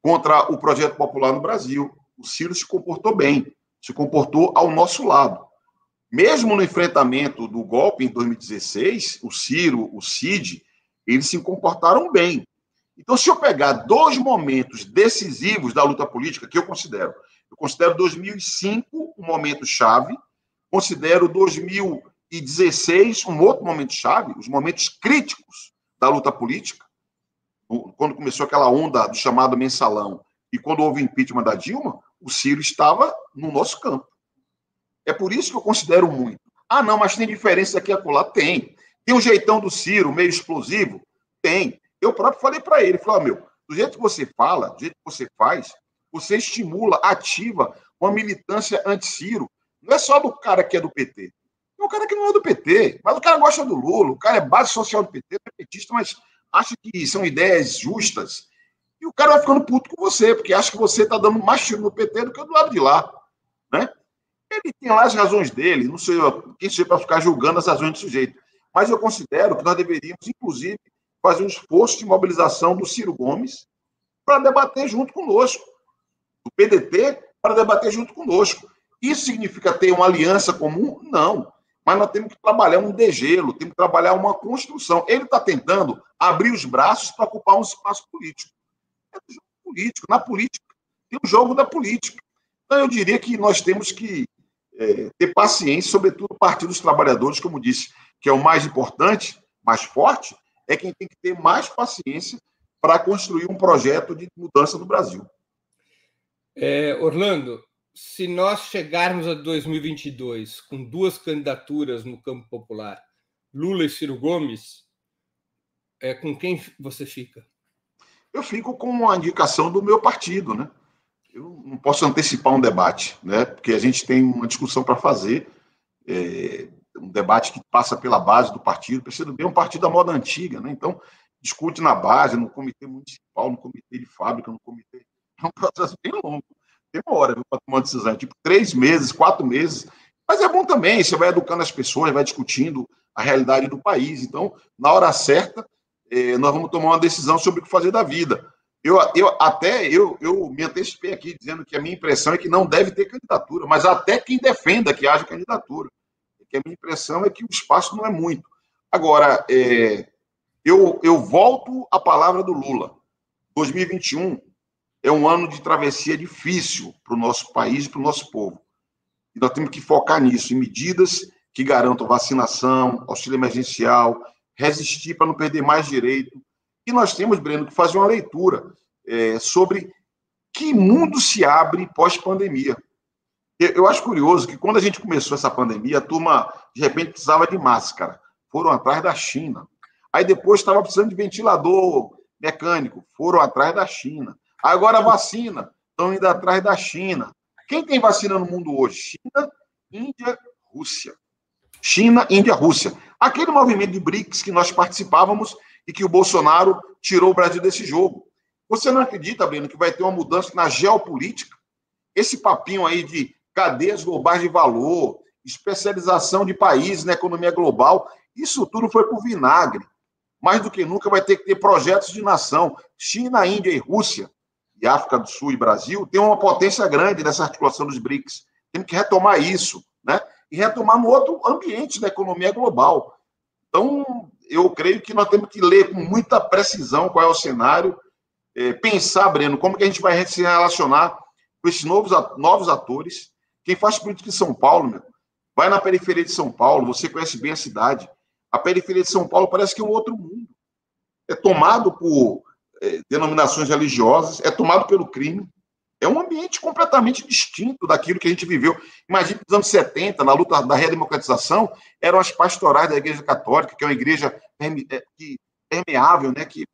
contra o projeto popular no Brasil. O Ciro se comportou bem, se comportou ao nosso lado. Mesmo no enfrentamento do golpe em 2016, o Ciro, o Cid, eles se comportaram bem. Então, se eu pegar dois momentos decisivos da luta política, que eu considero, eu considero 2005 um momento chave, considero 2000 2016, um outro momento chave, os momentos críticos da luta política, quando começou aquela onda do chamado mensalão e quando houve o impeachment da Dilma, o Ciro estava no nosso campo. É por isso que eu considero muito. Ah, não, mas tem diferença aqui e acolá? Tem. Tem um jeitão do Ciro, meio explosivo? Tem. Eu próprio falei para ele, falei, oh, meu, do jeito que você fala, do jeito que você faz, você estimula, ativa uma militância anti-Ciro. Não é só do cara que é do PT. Tem um cara que não é do PT, mas o cara gosta do Lula, o cara é base social do PT, é petista, mas acha que são ideias justas. E o cara vai ficando puto com você, porque acha que você está dando mais tiro no PT do que do lado de lá. Né? Ele tem lá as razões dele, não sei quem sei para ficar julgando as razões do sujeito. Mas eu considero que nós deveríamos, inclusive, fazer um esforço de mobilização do Ciro Gomes para debater junto conosco, do PDT para debater junto conosco. Isso significa ter uma aliança comum? Não. Mas nós temos que trabalhar um degelo, temos que trabalhar uma construção. Ele está tentando abrir os braços para ocupar um espaço político. É um jogo político. Na política, tem o um jogo da política. Então, eu diria que nós temos que é, ter paciência, sobretudo o Partido dos Trabalhadores, como disse, que é o mais importante, mais forte, é quem tem que ter mais paciência para construir um projeto de mudança no Brasil. É, Orlando, se nós chegarmos a 2022 com duas candidaturas no campo popular, Lula e Ciro Gomes, é, com quem você fica? Eu fico com a indicação do meu partido, né? Eu não posso antecipar um debate, né? Porque a gente tem uma discussão para fazer, é, um debate que passa pela base do partido. Precisa bem um partido da moda antiga, né? Então discute na base, no comitê municipal, no comitê de fábrica, no comitê. É um processo bem longo demora para tomar uma decisão, tipo três meses, quatro meses. Mas é bom também, você vai educando as pessoas, vai discutindo a realidade do país. Então, na hora certa, eh, nós vamos tomar uma decisão sobre o que fazer da vida. Eu, eu até eu, eu me antecipei aqui dizendo que a minha impressão é que não deve ter candidatura, mas até quem defenda que haja candidatura. Que a minha impressão é que o espaço não é muito. Agora, é, eu, eu volto à palavra do Lula. 2021 é um ano de travessia difícil para o nosso país e para o nosso povo. E nós temos que focar nisso, em medidas que garantam vacinação, auxílio emergencial, resistir para não perder mais direito. E nós temos, Breno, que fazer uma leitura é, sobre que mundo se abre pós-pandemia. Eu acho curioso que quando a gente começou essa pandemia, a turma, de repente, precisava de máscara. Foram atrás da China. Aí depois estava precisando de ventilador mecânico. Foram atrás da China. Agora vacina, estão indo atrás da China. Quem tem vacina no mundo hoje? China, Índia, Rússia. China, Índia, Rússia. Aquele movimento de BRICS que nós participávamos e que o Bolsonaro tirou o Brasil desse jogo. Você não acredita, Breno, que vai ter uma mudança na geopolítica? Esse papinho aí de cadeias globais de valor, especialização de países na economia global, isso tudo foi o vinagre. Mais do que nunca vai ter que ter projetos de nação. China, Índia e Rússia e África do Sul e Brasil têm uma potência grande nessa articulação dos BRICS. Temos que retomar isso, né? E retomar no outro ambiente da economia global. Então, eu creio que nós temos que ler com muita precisão qual é o cenário, é, pensar, Breno, como que a gente vai se relacionar com esses novos, novos atores. Quem faz política em São Paulo, meu, vai na periferia de São Paulo, você conhece bem a cidade. A periferia de São Paulo parece que é um outro mundo. É tomado por é, denominações religiosas, é tomado pelo crime. É um ambiente completamente distinto daquilo que a gente viveu. Imagina nos anos 70, na luta da redemocratização, eram as pastorais da Igreja Católica, que é uma igreja é, permeável, né, que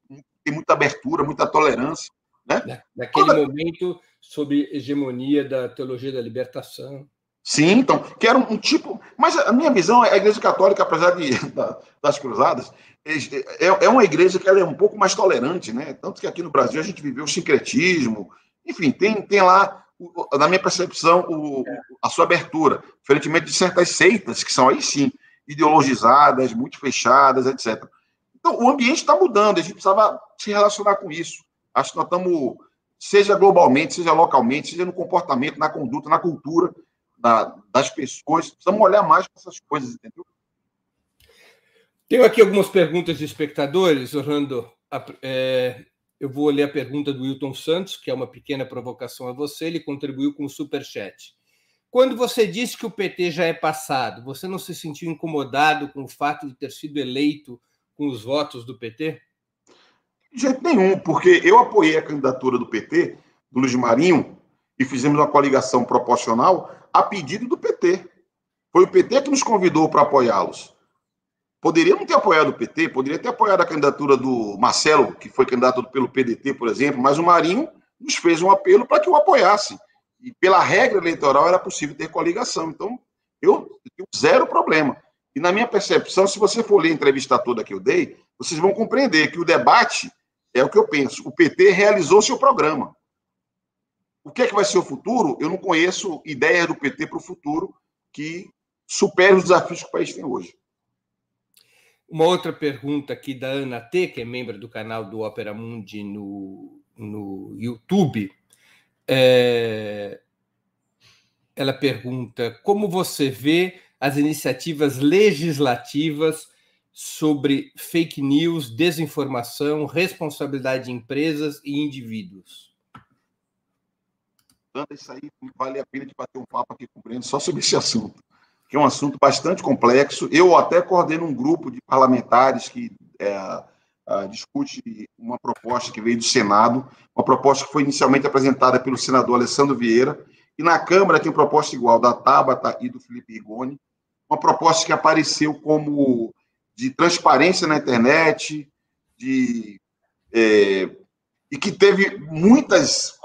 tem muita abertura, muita tolerância. Né? Naquele Toda... momento, sob hegemonia da teologia da libertação. Sim, então, que era um, um, tipo. Mas a minha visão é a Igreja Católica, apesar de, da, das cruzadas, é, é, é, uma igreja que ela é um pouco mais tolerante, né? Tanto que aqui no Brasil a gente viveu o sincretismo, enfim, tem, tem lá, na minha percepção, o, a sua abertura, diferentemente de certas seitas, que são aí sim, ideologizadas, muito fechadas, etc. Então, o ambiente está mudando, a gente precisava se relacionar com isso. Acho que nós estamos, seja globalmente, seja localmente, seja no comportamento, na conduta, na cultura, da, das pessoas. Precisamos olhar mais para essas coisas, entendeu? Tenho aqui algumas perguntas de espectadores, Orlando. É, eu vou ler a pergunta do Wilton Santos, que é uma pequena provocação a você. Ele contribuiu com o Superchat. Quando você disse que o PT já é passado, você não se sentiu incomodado com o fato de ter sido eleito com os votos do PT? De jeito nenhum, porque eu apoiei a candidatura do PT, do Luiz Marinho, e fizemos uma coligação proporcional a pedido do PT. Foi o PT que nos convidou para apoiá-los. Poderia não ter apoiado o PT, poderia ter apoiado a candidatura do Marcelo, que foi candidato pelo PDT, por exemplo, mas o Marinho nos fez um apelo para que o apoiasse. E pela regra eleitoral era possível ter coligação. Então, eu tenho zero problema. E na minha percepção, se você for ler a entrevista toda que eu dei, vocês vão compreender que o debate é o que eu penso. O PT realizou seu programa. O que é que vai ser o futuro? Eu não conheço ideias do PT para o futuro que supere os desafios que o país tem hoje. Uma outra pergunta aqui da Ana T, que é membro do canal do Opera Mundi no, no YouTube. É... Ela pergunta como você vê as iniciativas legislativas sobre fake news, desinformação, responsabilidade de empresas e indivíduos. Isso aí vale a pena de bater um papo aqui com o Breno só sobre esse assunto que é um assunto bastante complexo. Eu até coordeno um grupo de parlamentares que é, discute uma proposta que veio do Senado, uma proposta que foi inicialmente apresentada pelo senador Alessandro Vieira, e na Câmara tem uma proposta igual da Tabata e do Felipe Rigoni, uma proposta que apareceu como de transparência na internet, de, é, e que teve muitas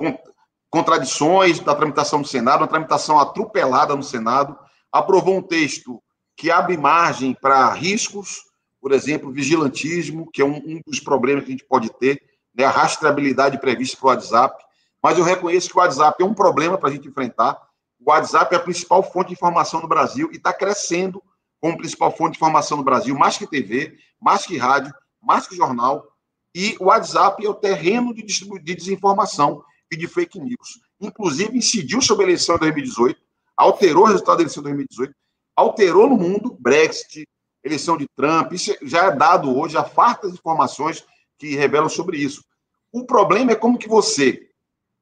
contradições da tramitação do Senado, uma tramitação atropelada no Senado, aprovou um texto que abre margem para riscos, por exemplo, vigilantismo, que é um, um, dos problemas que a gente pode ter, né, a rastreabilidade prevista para o WhatsApp. Mas eu reconheço que o WhatsApp é um problema para a gente enfrentar. O WhatsApp é a principal fonte de informação no Brasil e está crescendo como principal fonte de informação no Brasil, mais que TV, mais que rádio, mais que jornal. E o WhatsApp é o terreno de, de desinformação e de fake news. Inclusive, incidiu sobre a eleição de 2018, alterou o resultado da eleição de 2018, alterou no mundo, Brexit, eleição de Trump, isso já é dado hoje, há fartas informações que revelam sobre isso. O problema é como que você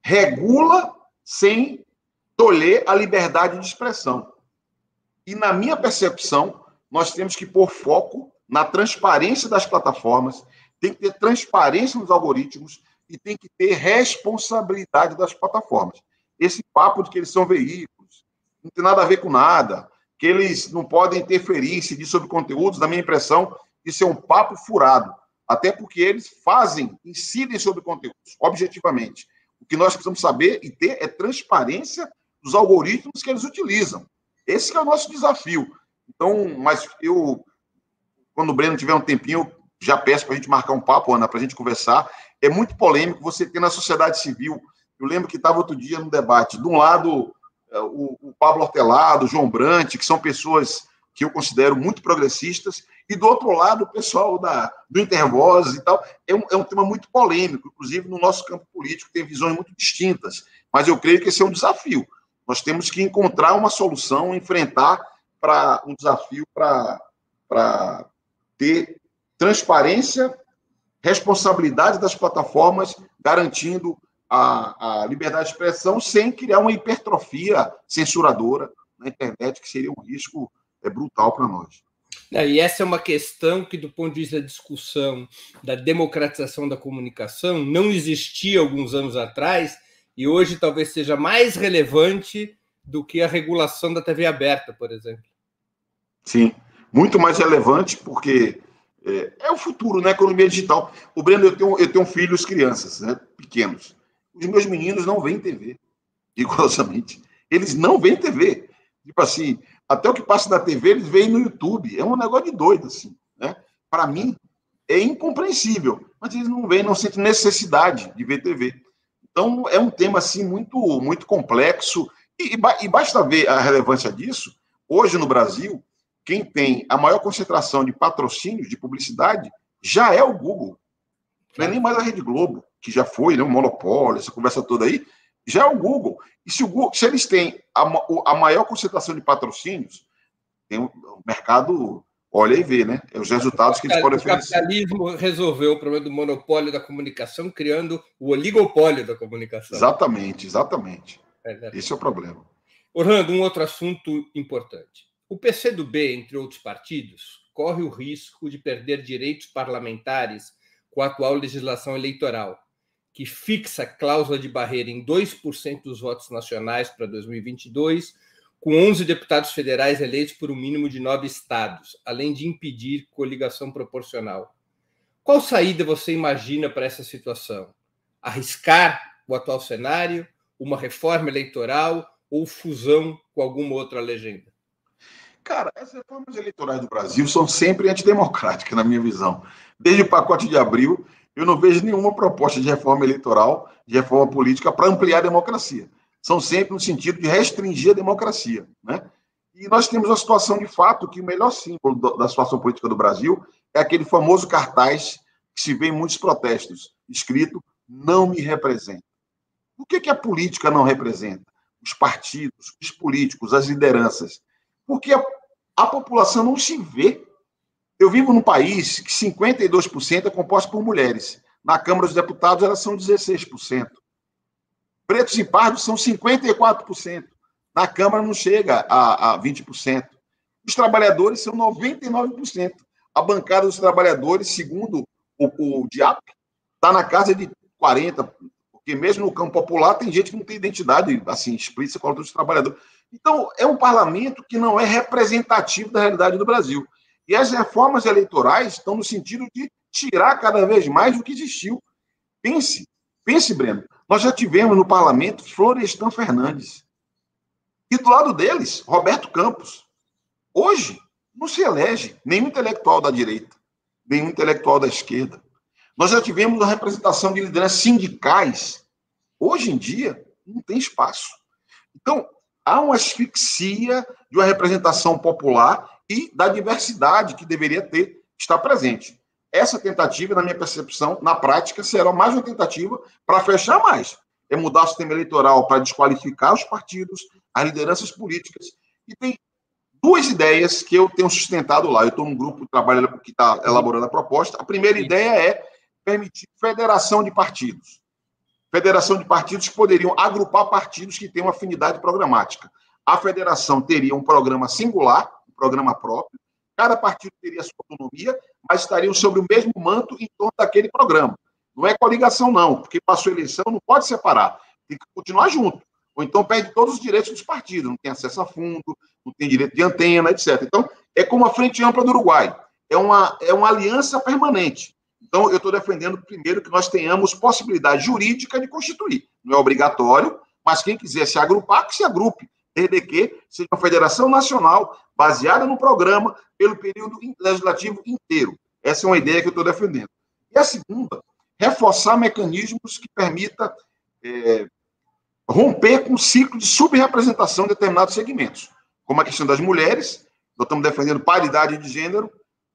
regula sem tolher a liberdade de expressão. E na minha percepção, nós temos que pôr foco na transparência das plataformas, tem que ter transparência nos algoritmos e tem que ter responsabilidade das plataformas. Esse papo de que eles são veículos, não tem nada a ver com nada, que eles não podem interferir, incidir sobre conteúdos, na minha impressão, isso é um papo furado. Até porque eles fazem, incidem sobre conteúdos, objetivamente. O que nós precisamos saber e ter é transparência dos algoritmos que eles utilizam. Esse é o nosso desafio. Então, mas eu, quando o Breno tiver um tempinho, já peço para a gente marcar um papo, Ana, para a gente conversar. É muito polêmico você ter na sociedade civil. Eu lembro que estava outro dia no debate, de um lado é, o, o Pablo Hortelado, o João Brant, que são pessoas que eu considero muito progressistas, e do outro lado, o pessoal da, do Intervozes e tal. É um, é um tema muito polêmico, inclusive no nosso campo político tem visões muito distintas, mas eu creio que esse é um desafio. Nós temos que encontrar uma solução, enfrentar para um desafio para ter transparência, responsabilidade das plataformas, garantindo a, a liberdade de expressão sem criar uma hipertrofia censuradora na internet, que seria um risco é, brutal para nós. e essa é uma questão que, do ponto de vista da discussão da democratização da comunicação, não existia alguns anos atrás e hoje talvez seja mais relevante do que a regulação da TV aberta, por exemplo. Sim, muito mais relevante porque é, é o futuro né, economia digital. O Breno, eu tenho, eu tenho filhos, crianças, né, pequenos. Os meus meninos não veem TV, rigorosamente. Eles não veem TV. Tipo assim, até o que passa na TV, eles veem no YouTube. É um negócio de doido, assim. Né? Para mim, é incompreensível. Mas eles não veem, não sentem necessidade de ver TV. Então, é um tema, assim, muito, muito complexo. E, e basta ver a relevância disso. Hoje, no Brasil, quem tem a maior concentração de patrocínios, de publicidade, já é o Google. Não é nem mais a Rede Globo que já foi né, um monopólio, essa conversa toda aí, já é o Google. E se, o Google, se eles têm a, a maior concentração de patrocínios, tem o mercado olha e vê, né? É os resultados que eles podem oferecer. O capitalismo resolveu o problema do monopólio da comunicação, criando o oligopólio da comunicação. Exatamente, exatamente. É Esse é o problema. Orlando, um outro assunto importante. O PCdoB, entre outros partidos, corre o risco de perder direitos parlamentares com a atual legislação eleitoral, que fixa cláusula de barreira em 2% dos votos nacionais para 2022, com 11 deputados federais eleitos por um mínimo de nove estados, além de impedir coligação proporcional. Qual saída você imagina para essa situação? Arriscar o atual cenário, uma reforma eleitoral ou fusão com alguma outra legenda? Cara, as reformas eleitorais do Brasil são sempre antidemocráticas, na minha visão. Desde o pacote de abril, eu não vejo nenhuma proposta de reforma eleitoral, de reforma política para ampliar a democracia. São sempre no sentido de restringir a democracia. Né? E nós temos a situação de fato que o melhor símbolo da situação política do Brasil é aquele famoso cartaz que se vê em muitos protestos, escrito não me representa. O que, que a política não representa? os partidos, os políticos, as lideranças, porque a, a população não se vê. Eu vivo num país que 52% é composto por mulheres. Na Câmara dos Deputados, elas são 16%. Pretos e pardos são 54%. Na Câmara não chega a, a 20%. Os trabalhadores são 99%. A bancada dos trabalhadores, segundo o, o DIAP, está na casa de 40%, porque mesmo no campo popular tem gente que não tem identidade assim explícita com os trabalhadores. Então, é um parlamento que não é representativo da realidade do Brasil. E as reformas eleitorais estão no sentido de tirar cada vez mais o que existiu. Pense, pense, Breno. Nós já tivemos no parlamento Florestan Fernandes. E do lado deles, Roberto Campos. Hoje, não se elege nenhum intelectual da direita, nenhum intelectual da esquerda. Nós já tivemos a representação de lideranças sindicais. Hoje em dia, não tem espaço. Então, há uma asfixia de uma representação popular e da diversidade que deveria ter, estar presente. Essa tentativa, na minha percepção, na prática, será mais uma tentativa para fechar mais. É mudar o sistema eleitoral para desqualificar os partidos, as lideranças políticas. E tem duas ideias que eu tenho sustentado lá. Eu estou num grupo que trabalha, que está elaborando a proposta. A primeira ideia é permitir federação de partidos. Federação de partidos que poderiam agrupar partidos que têm uma afinidade programática. A federação teria um programa singular, um programa próprio, cada partido teria sua autonomia, estariam sobre o mesmo manto em torno daquele programa. Não é coligação, não, porque passou a eleição, não pode separar, tem que continuar junto. Ou então perde todos os direitos dos partidos, não tem acesso a fundo, não tem direito de antena, etc. Então, é como a Frente Ampla do Uruguai. É uma, é uma aliança permanente. Então, eu estou defendendo, primeiro, que nós tenhamos possibilidade jurídica de constituir. Não é obrigatório, mas quem quiser se agrupar, que se agrupe, que seja uma federação nacional baseada no programa pelo período legislativo inteiro. Essa é uma ideia que eu estou defendendo. E a segunda, reforçar mecanismos que permita é, romper com o ciclo de subrepresentação de determinados segmentos, como a questão das mulheres, nós estamos defendendo paridade de gênero,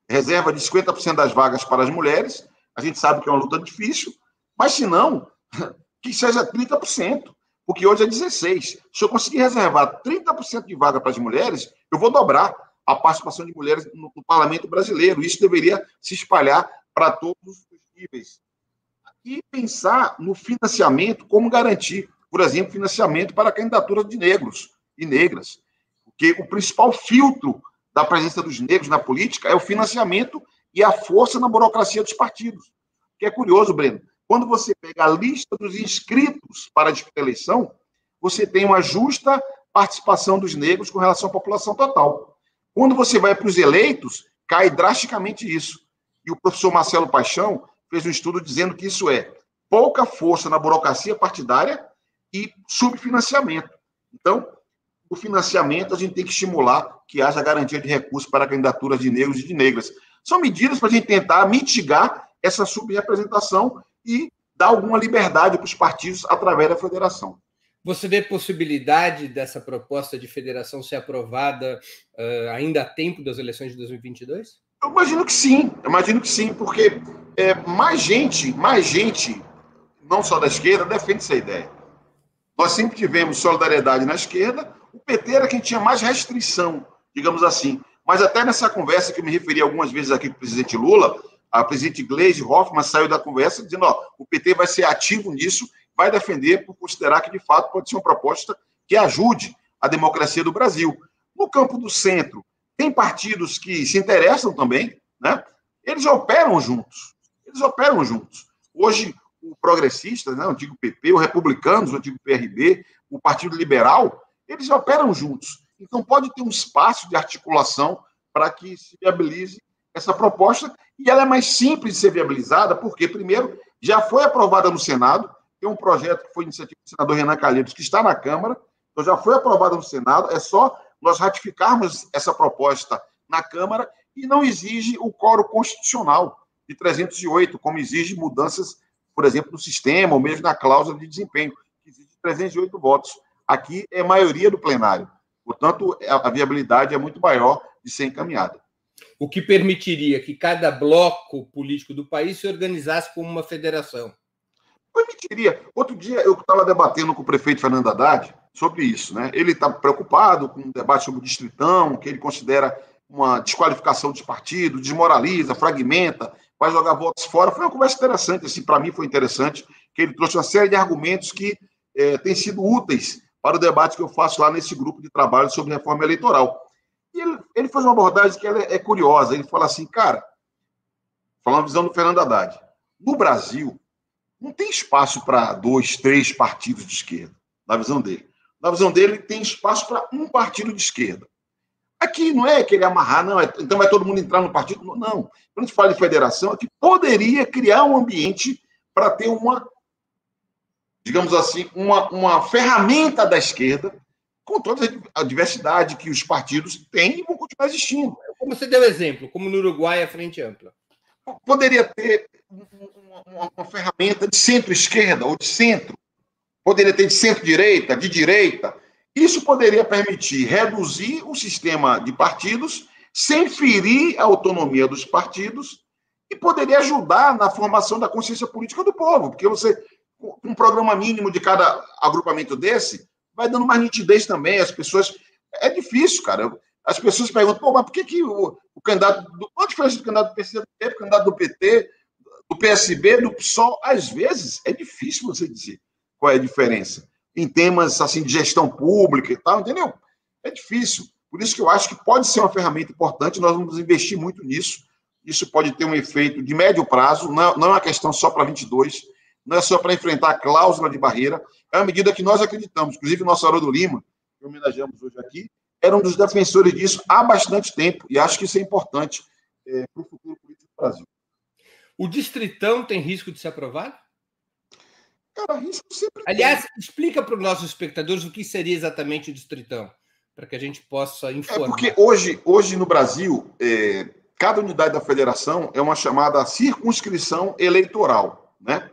reserva de 50% das vagas para as mulheres. A gente sabe que é uma luta difícil, mas se não, que seja 30%, porque hoje é 16%. Se eu conseguir reservar 30% de vaga para as mulheres, eu vou dobrar a participação de mulheres no, no parlamento brasileiro. Isso deveria se espalhar para todos os níveis. E pensar no financiamento, como garantir, por exemplo, financiamento para a candidatura de negros e negras. Porque o principal filtro da presença dos negros na política é o financiamento e a força na burocracia dos partidos. Que é curioso, Breno. Quando você pega a lista dos inscritos para a eleição, você tem uma justa participação dos negros com relação à população total. Quando você vai para os eleitos, cai drasticamente isso. E o professor Marcelo Paixão fez um estudo dizendo que isso é pouca força na burocracia partidária e subfinanciamento. Então, o financiamento, a gente tem que estimular que haja garantia de recursos para candidaturas de negros e de negras. São medidas para a gente tentar mitigar essa subrepresentação e dar alguma liberdade para os partidos através da federação. Você vê possibilidade dessa proposta de federação ser aprovada uh, ainda a tempo das eleições de 2022? Eu imagino que sim, eu imagino que sim, porque é, mais gente, mais gente, não só da esquerda, defende essa ideia. Nós sempre tivemos solidariedade na esquerda, o PT era quem tinha mais restrição, digamos assim. Mas até nessa conversa que eu me referi algumas vezes aqui com o presidente Lula, a presidente Gleisi Hoffmann saiu da conversa dizendo: ó, o PT vai ser ativo nisso, vai defender por considerar que de fato pode ser uma proposta que ajude a democracia do Brasil. No campo do centro, tem partidos que se interessam também, né? Eles operam juntos. Eles operam juntos. Hoje, o progressista, né, o antigo PP, o republicanos, o antigo PRB, o Partido Liberal, eles operam juntos. Então, pode ter um espaço de articulação para que se viabilize essa proposta, e ela é mais simples de ser viabilizada, porque, primeiro, já foi aprovada no Senado, tem um projeto que foi iniciativa do senador Renan Calheiros, que está na Câmara, então já foi aprovada no Senado, é só nós ratificarmos essa proposta na Câmara e não exige o coro constitucional de 308, como exige mudanças, por exemplo, no sistema, ou mesmo na cláusula de desempenho, que exige 308 votos. Aqui é maioria do plenário. Portanto, a viabilidade é muito maior de ser encaminhada. O que permitiria que cada bloco político do país se organizasse como uma federação. Permitiria. Outro dia eu estava debatendo com o prefeito Fernando Haddad sobre isso. Né? Ele está preocupado com o debate sobre o distritão, que ele considera uma desqualificação dos partidos, desmoraliza, fragmenta, vai jogar votos fora. Foi uma conversa interessante, assim, para mim foi interessante, que ele trouxe uma série de argumentos que é, têm sido úteis para o debate que eu faço lá nesse grupo de trabalho sobre reforma eleitoral. E ele, ele faz uma abordagem que é, é curiosa. Ele fala assim, cara, falando a visão do Fernando Haddad, no Brasil, não tem espaço para dois, três partidos de esquerda, na visão dele. Na visão dele, tem espaço para um partido de esquerda. Aqui não é querer amarrar, não, é, então vai todo mundo entrar no partido. Não. Quando a gente fala de federação, é que poderia criar um ambiente para ter uma, digamos assim, uma, uma ferramenta da esquerda com toda a diversidade que os partidos têm e vão continuar existindo. Como você deu exemplo, como no Uruguai a Frente Ampla. Poderia ter uma, uma, uma ferramenta de centro-esquerda ou de centro. Poderia ter de centro-direita, de direita. Isso poderia permitir reduzir o sistema de partidos sem ferir a autonomia dos partidos e poderia ajudar na formação da consciência política do povo, porque você, com um programa mínimo de cada agrupamento desse, vai dando mais nitidez também. As pessoas. É difícil, cara. As pessoas perguntam, pô, mas por que, que o, o candidato. Qual a diferença do candidato do PCB, do candidato do PT, do PSB, do PSOL? Às vezes é difícil você dizer qual é a diferença. Em temas assim de gestão pública e tal, entendeu? É difícil. Por isso que eu acho que pode ser uma ferramenta importante, nós vamos investir muito nisso. Isso pode ter um efeito de médio prazo, não é uma questão só para 22, não é só para enfrentar a cláusula de barreira, é uma medida que nós acreditamos. Inclusive, o nosso Haroldo Lima, que homenageamos hoje aqui, era um dos defensores disso há bastante tempo, e acho que isso é importante é, para o futuro político do Brasil. O Distritão tem risco de ser aprovado? Cara, risco sempre Aliás, tem. explica para os nossos espectadores o que seria exatamente o Distritão, para que a gente possa informar. É porque hoje, hoje no Brasil, é, cada unidade da federação é uma chamada circunscrição eleitoral, né?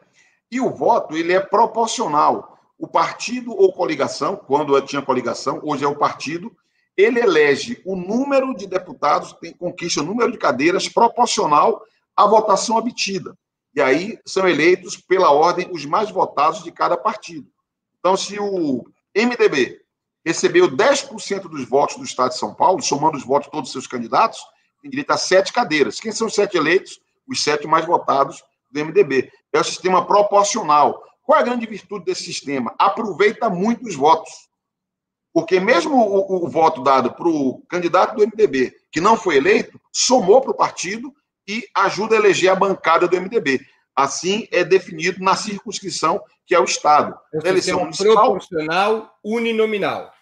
E o voto ele é proporcional. O partido ou coligação, quando tinha coligação, hoje é o partido, ele elege o número de deputados, tem, conquista o número de cadeiras proporcional à votação obtida. E aí são eleitos pela ordem os mais votados de cada partido. Então, se o MDB recebeu 10% dos votos do Estado de São Paulo, somando os votos de todos os seus candidatos, tem direito a sete cadeiras. Quem são os sete eleitos? Os sete mais votados do MDB. É o sistema proporcional. Qual é a grande virtude desse sistema? Aproveita muito os votos. Porque mesmo o, o voto dado para o candidato do MDB, que não foi eleito, somou para o partido e ajuda a eleger a bancada do MDB. Assim é definido na circunscrição, que é o Estado. É eleição municipal. Proporcional uninominal.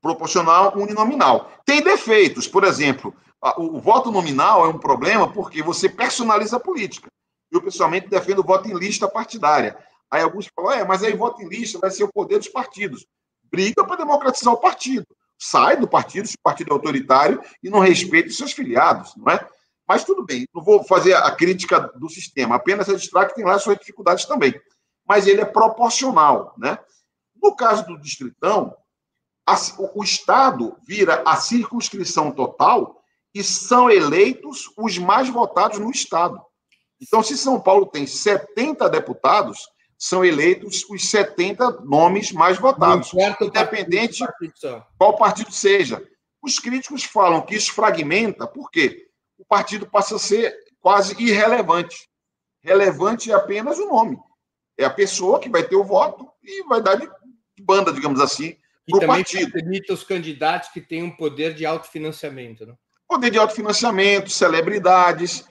Proporcional uninominal. Tem defeitos, por exemplo, o voto nominal é um problema porque você personaliza a política. Eu, pessoalmente, defendo o voto em lista partidária. Aí alguns falam, é, mas aí voto em lista vai ser o poder dos partidos. Briga para democratizar o partido. Sai do partido, se o partido é autoritário, e não respeita os seus filiados, não é? Mas tudo bem, não vou fazer a crítica do sistema, apenas registrar que tem lá suas dificuldades também. Mas ele é proporcional, né? No caso do distritão, o Estado vira a circunscrição total e são eleitos os mais votados no Estado. Então, se São Paulo tem 70 deputados, são eleitos os 70 nomes mais votados, independente partido qual partido seja. Os críticos falam que isso fragmenta, por quê? O partido passa a ser quase irrelevante. Relevante é apenas o nome. É a pessoa que vai ter o voto e vai dar de banda, digamos assim, E também partido. facilita os candidatos que têm um poder de autofinanciamento. Né? Poder de autofinanciamento, celebridades,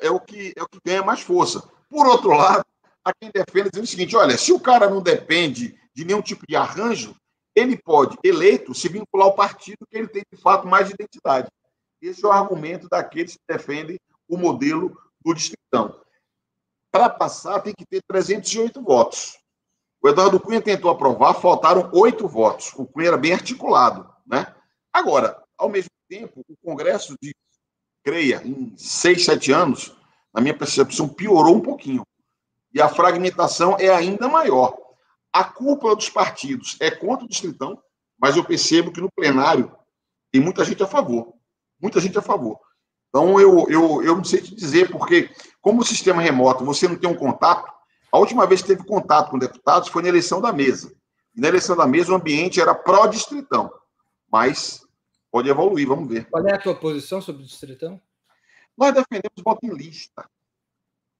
é, o que, é o que ganha mais força. Por outro lado, há quem defende dizendo o seguinte: olha, se o cara não depende de nenhum tipo de arranjo, ele pode, eleito, se vincular ao partido que ele tem, de fato, mais identidade. Esse é o argumento daqueles que defendem o modelo do distritão. Para passar, tem que ter 308 votos. O Eduardo Cunha tentou aprovar, faltaram oito votos. O Cunha era bem articulado. Né? Agora, ao mesmo tempo, o Congresso de creia, em seis, sete anos, na minha percepção, piorou um pouquinho. E a fragmentação é ainda maior. A cúpula dos partidos é contra o distritão, mas eu percebo que no plenário tem muita gente a favor. Muita gente a favor. Então, eu, eu, eu não sei te dizer, porque, como o sistema remoto, você não tem um contato, a última vez que teve contato com deputados foi na eleição da mesa. E na eleição da mesa, o ambiente era pró-distritão. Mas pode evoluir, vamos ver. Qual é a tua posição sobre o distritão? Nós defendemos voto em lista.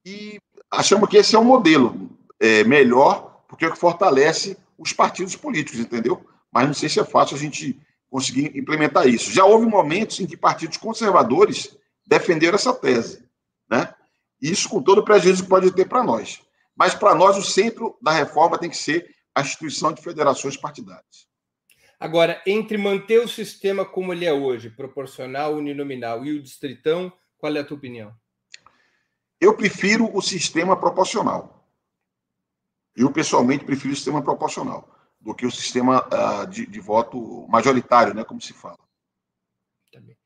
E achamos que esse é um modelo é, melhor, porque é o que fortalece os partidos políticos, entendeu? Mas não sei se é fácil a gente conseguir implementar isso. Já houve momentos em que partidos conservadores defenderam essa tese, né? Isso com todo o prejuízo que pode ter para nós. Mas para nós o centro da reforma tem que ser a instituição de federações partidárias. Agora, entre manter o sistema como ele é hoje, proporcional, uninominal, e o distritão, qual é a tua opinião? Eu prefiro o sistema proporcional. Eu, pessoalmente, prefiro o sistema proporcional do que o sistema uh, de, de, voto majoritário, né, como se fala. Também.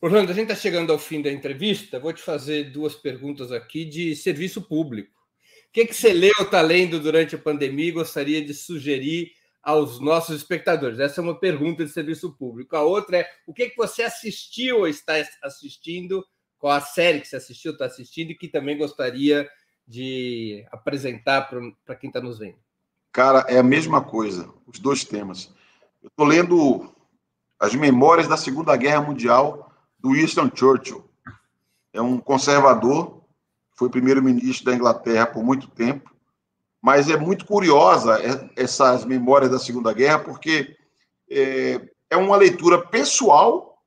Orlando, a gente está chegando ao fim da entrevista. Vou te fazer duas perguntas aqui de serviço público. O que, que você leu, está lendo durante a pandemia e gostaria de sugerir aos nossos espectadores? Essa é uma pergunta de serviço público. A outra é o que, que você assistiu ou está assistindo, qual a série que você assistiu, está assistindo e que também gostaria de apresentar para quem está nos vendo. Cara, é a mesma coisa, os dois temas. Eu estou lendo as memórias da Segunda Guerra Mundial do Winston Churchill. É um conservador, foi primeiro-ministro da Inglaterra por muito tempo, mas é muito curiosa essas memórias da Segunda Guerra, porque é, é uma leitura pessoal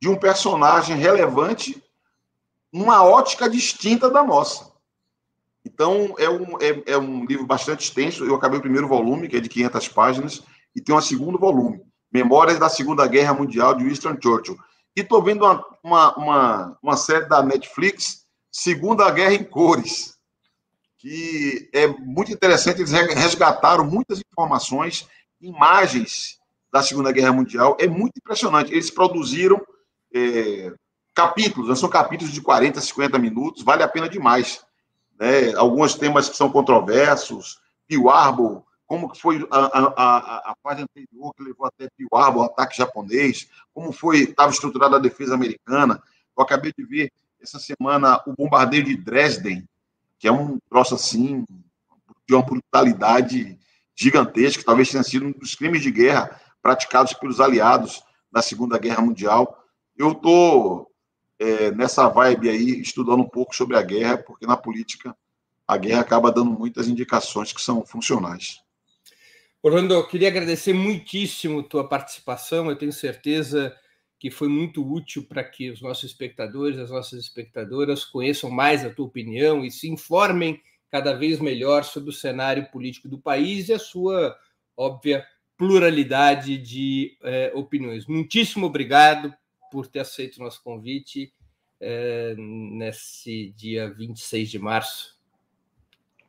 de um personagem relevante numa ótica distinta da nossa. Então, é um, é, é, um livro bastante extenso. Eu acabei o primeiro volume, que é de 500 páginas, e tem um segundo volume, Memórias da Segunda Guerra Mundial, de Winston Churchill. E estou vendo uma, uma, uma, uma série da Netflix, Segunda Guerra em Cores que é muito interessante. Eles resgataram muitas informações, imagens da Segunda Guerra Mundial. É muito impressionante. Eles produziram é, capítulos, são capítulos de 40, 50 minutos, vale a pena demais. Né? Alguns temas que são controversos, Pearl Harbor, como foi a, a, a, a fase anterior que levou até Pearl Harbor, o ataque japonês, como foi estava estruturada a defesa americana. Eu acabei de ver essa semana o bombardeio de Dresden, que é um troço assim, de uma brutalidade gigantesca, talvez tenha sido um dos crimes de guerra praticados pelos aliados na Segunda Guerra Mundial. Eu estou é, nessa vibe aí, estudando um pouco sobre a guerra, porque na política a guerra acaba dando muitas indicações que são funcionais. Orlando, eu queria agradecer muitíssimo tua participação. Eu tenho certeza que foi muito útil para que os nossos espectadores, as nossas espectadoras conheçam mais a tua opinião e se informem cada vez melhor sobre o cenário político do país e a sua óbvia pluralidade de eh, opiniões. Muitíssimo obrigado por ter aceito o nosso convite eh, nesse dia 26 de março.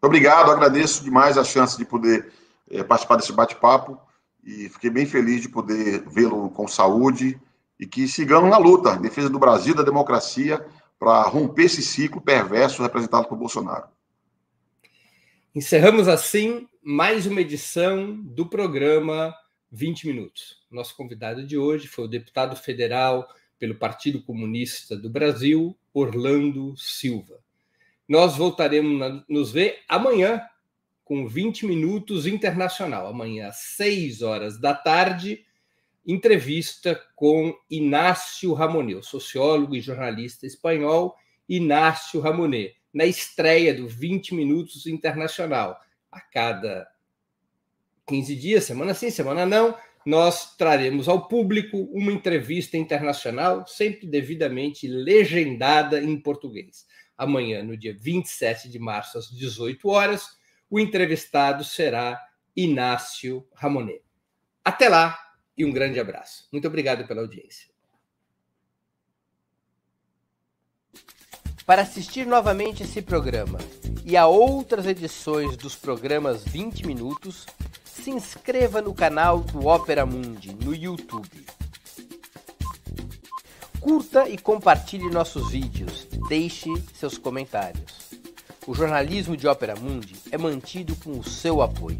Obrigado, agradeço demais a chance de poder eh, participar desse bate-papo e fiquei bem feliz de poder vê-lo com saúde e que sigamos na luta em defesa do Brasil, da democracia, para romper esse ciclo perverso representado por Bolsonaro. Encerramos assim mais uma edição do programa 20 Minutos. Nosso convidado de hoje foi o deputado federal pelo Partido Comunista do Brasil, Orlando Silva. Nós voltaremos a nos ver amanhã com 20 Minutos Internacional, amanhã às 6 horas da tarde entrevista com Inácio Ramonet, sociólogo e jornalista espanhol Inácio Ramonet, na estreia do 20 Minutos Internacional. A cada 15 dias, semana sim, semana não, nós traremos ao público uma entrevista internacional, sempre devidamente legendada em português. Amanhã, no dia 27 de março, às 18 horas, o entrevistado será Inácio Ramonet. Até lá e um grande abraço. Muito obrigado pela audiência. Para assistir novamente esse programa e a outras edições dos programas 20 Minutos, se inscreva no canal do Opera Mundi no YouTube. Curta e compartilhe nossos vídeos, deixe seus comentários. O jornalismo de Opera Mundi é mantido com o seu apoio.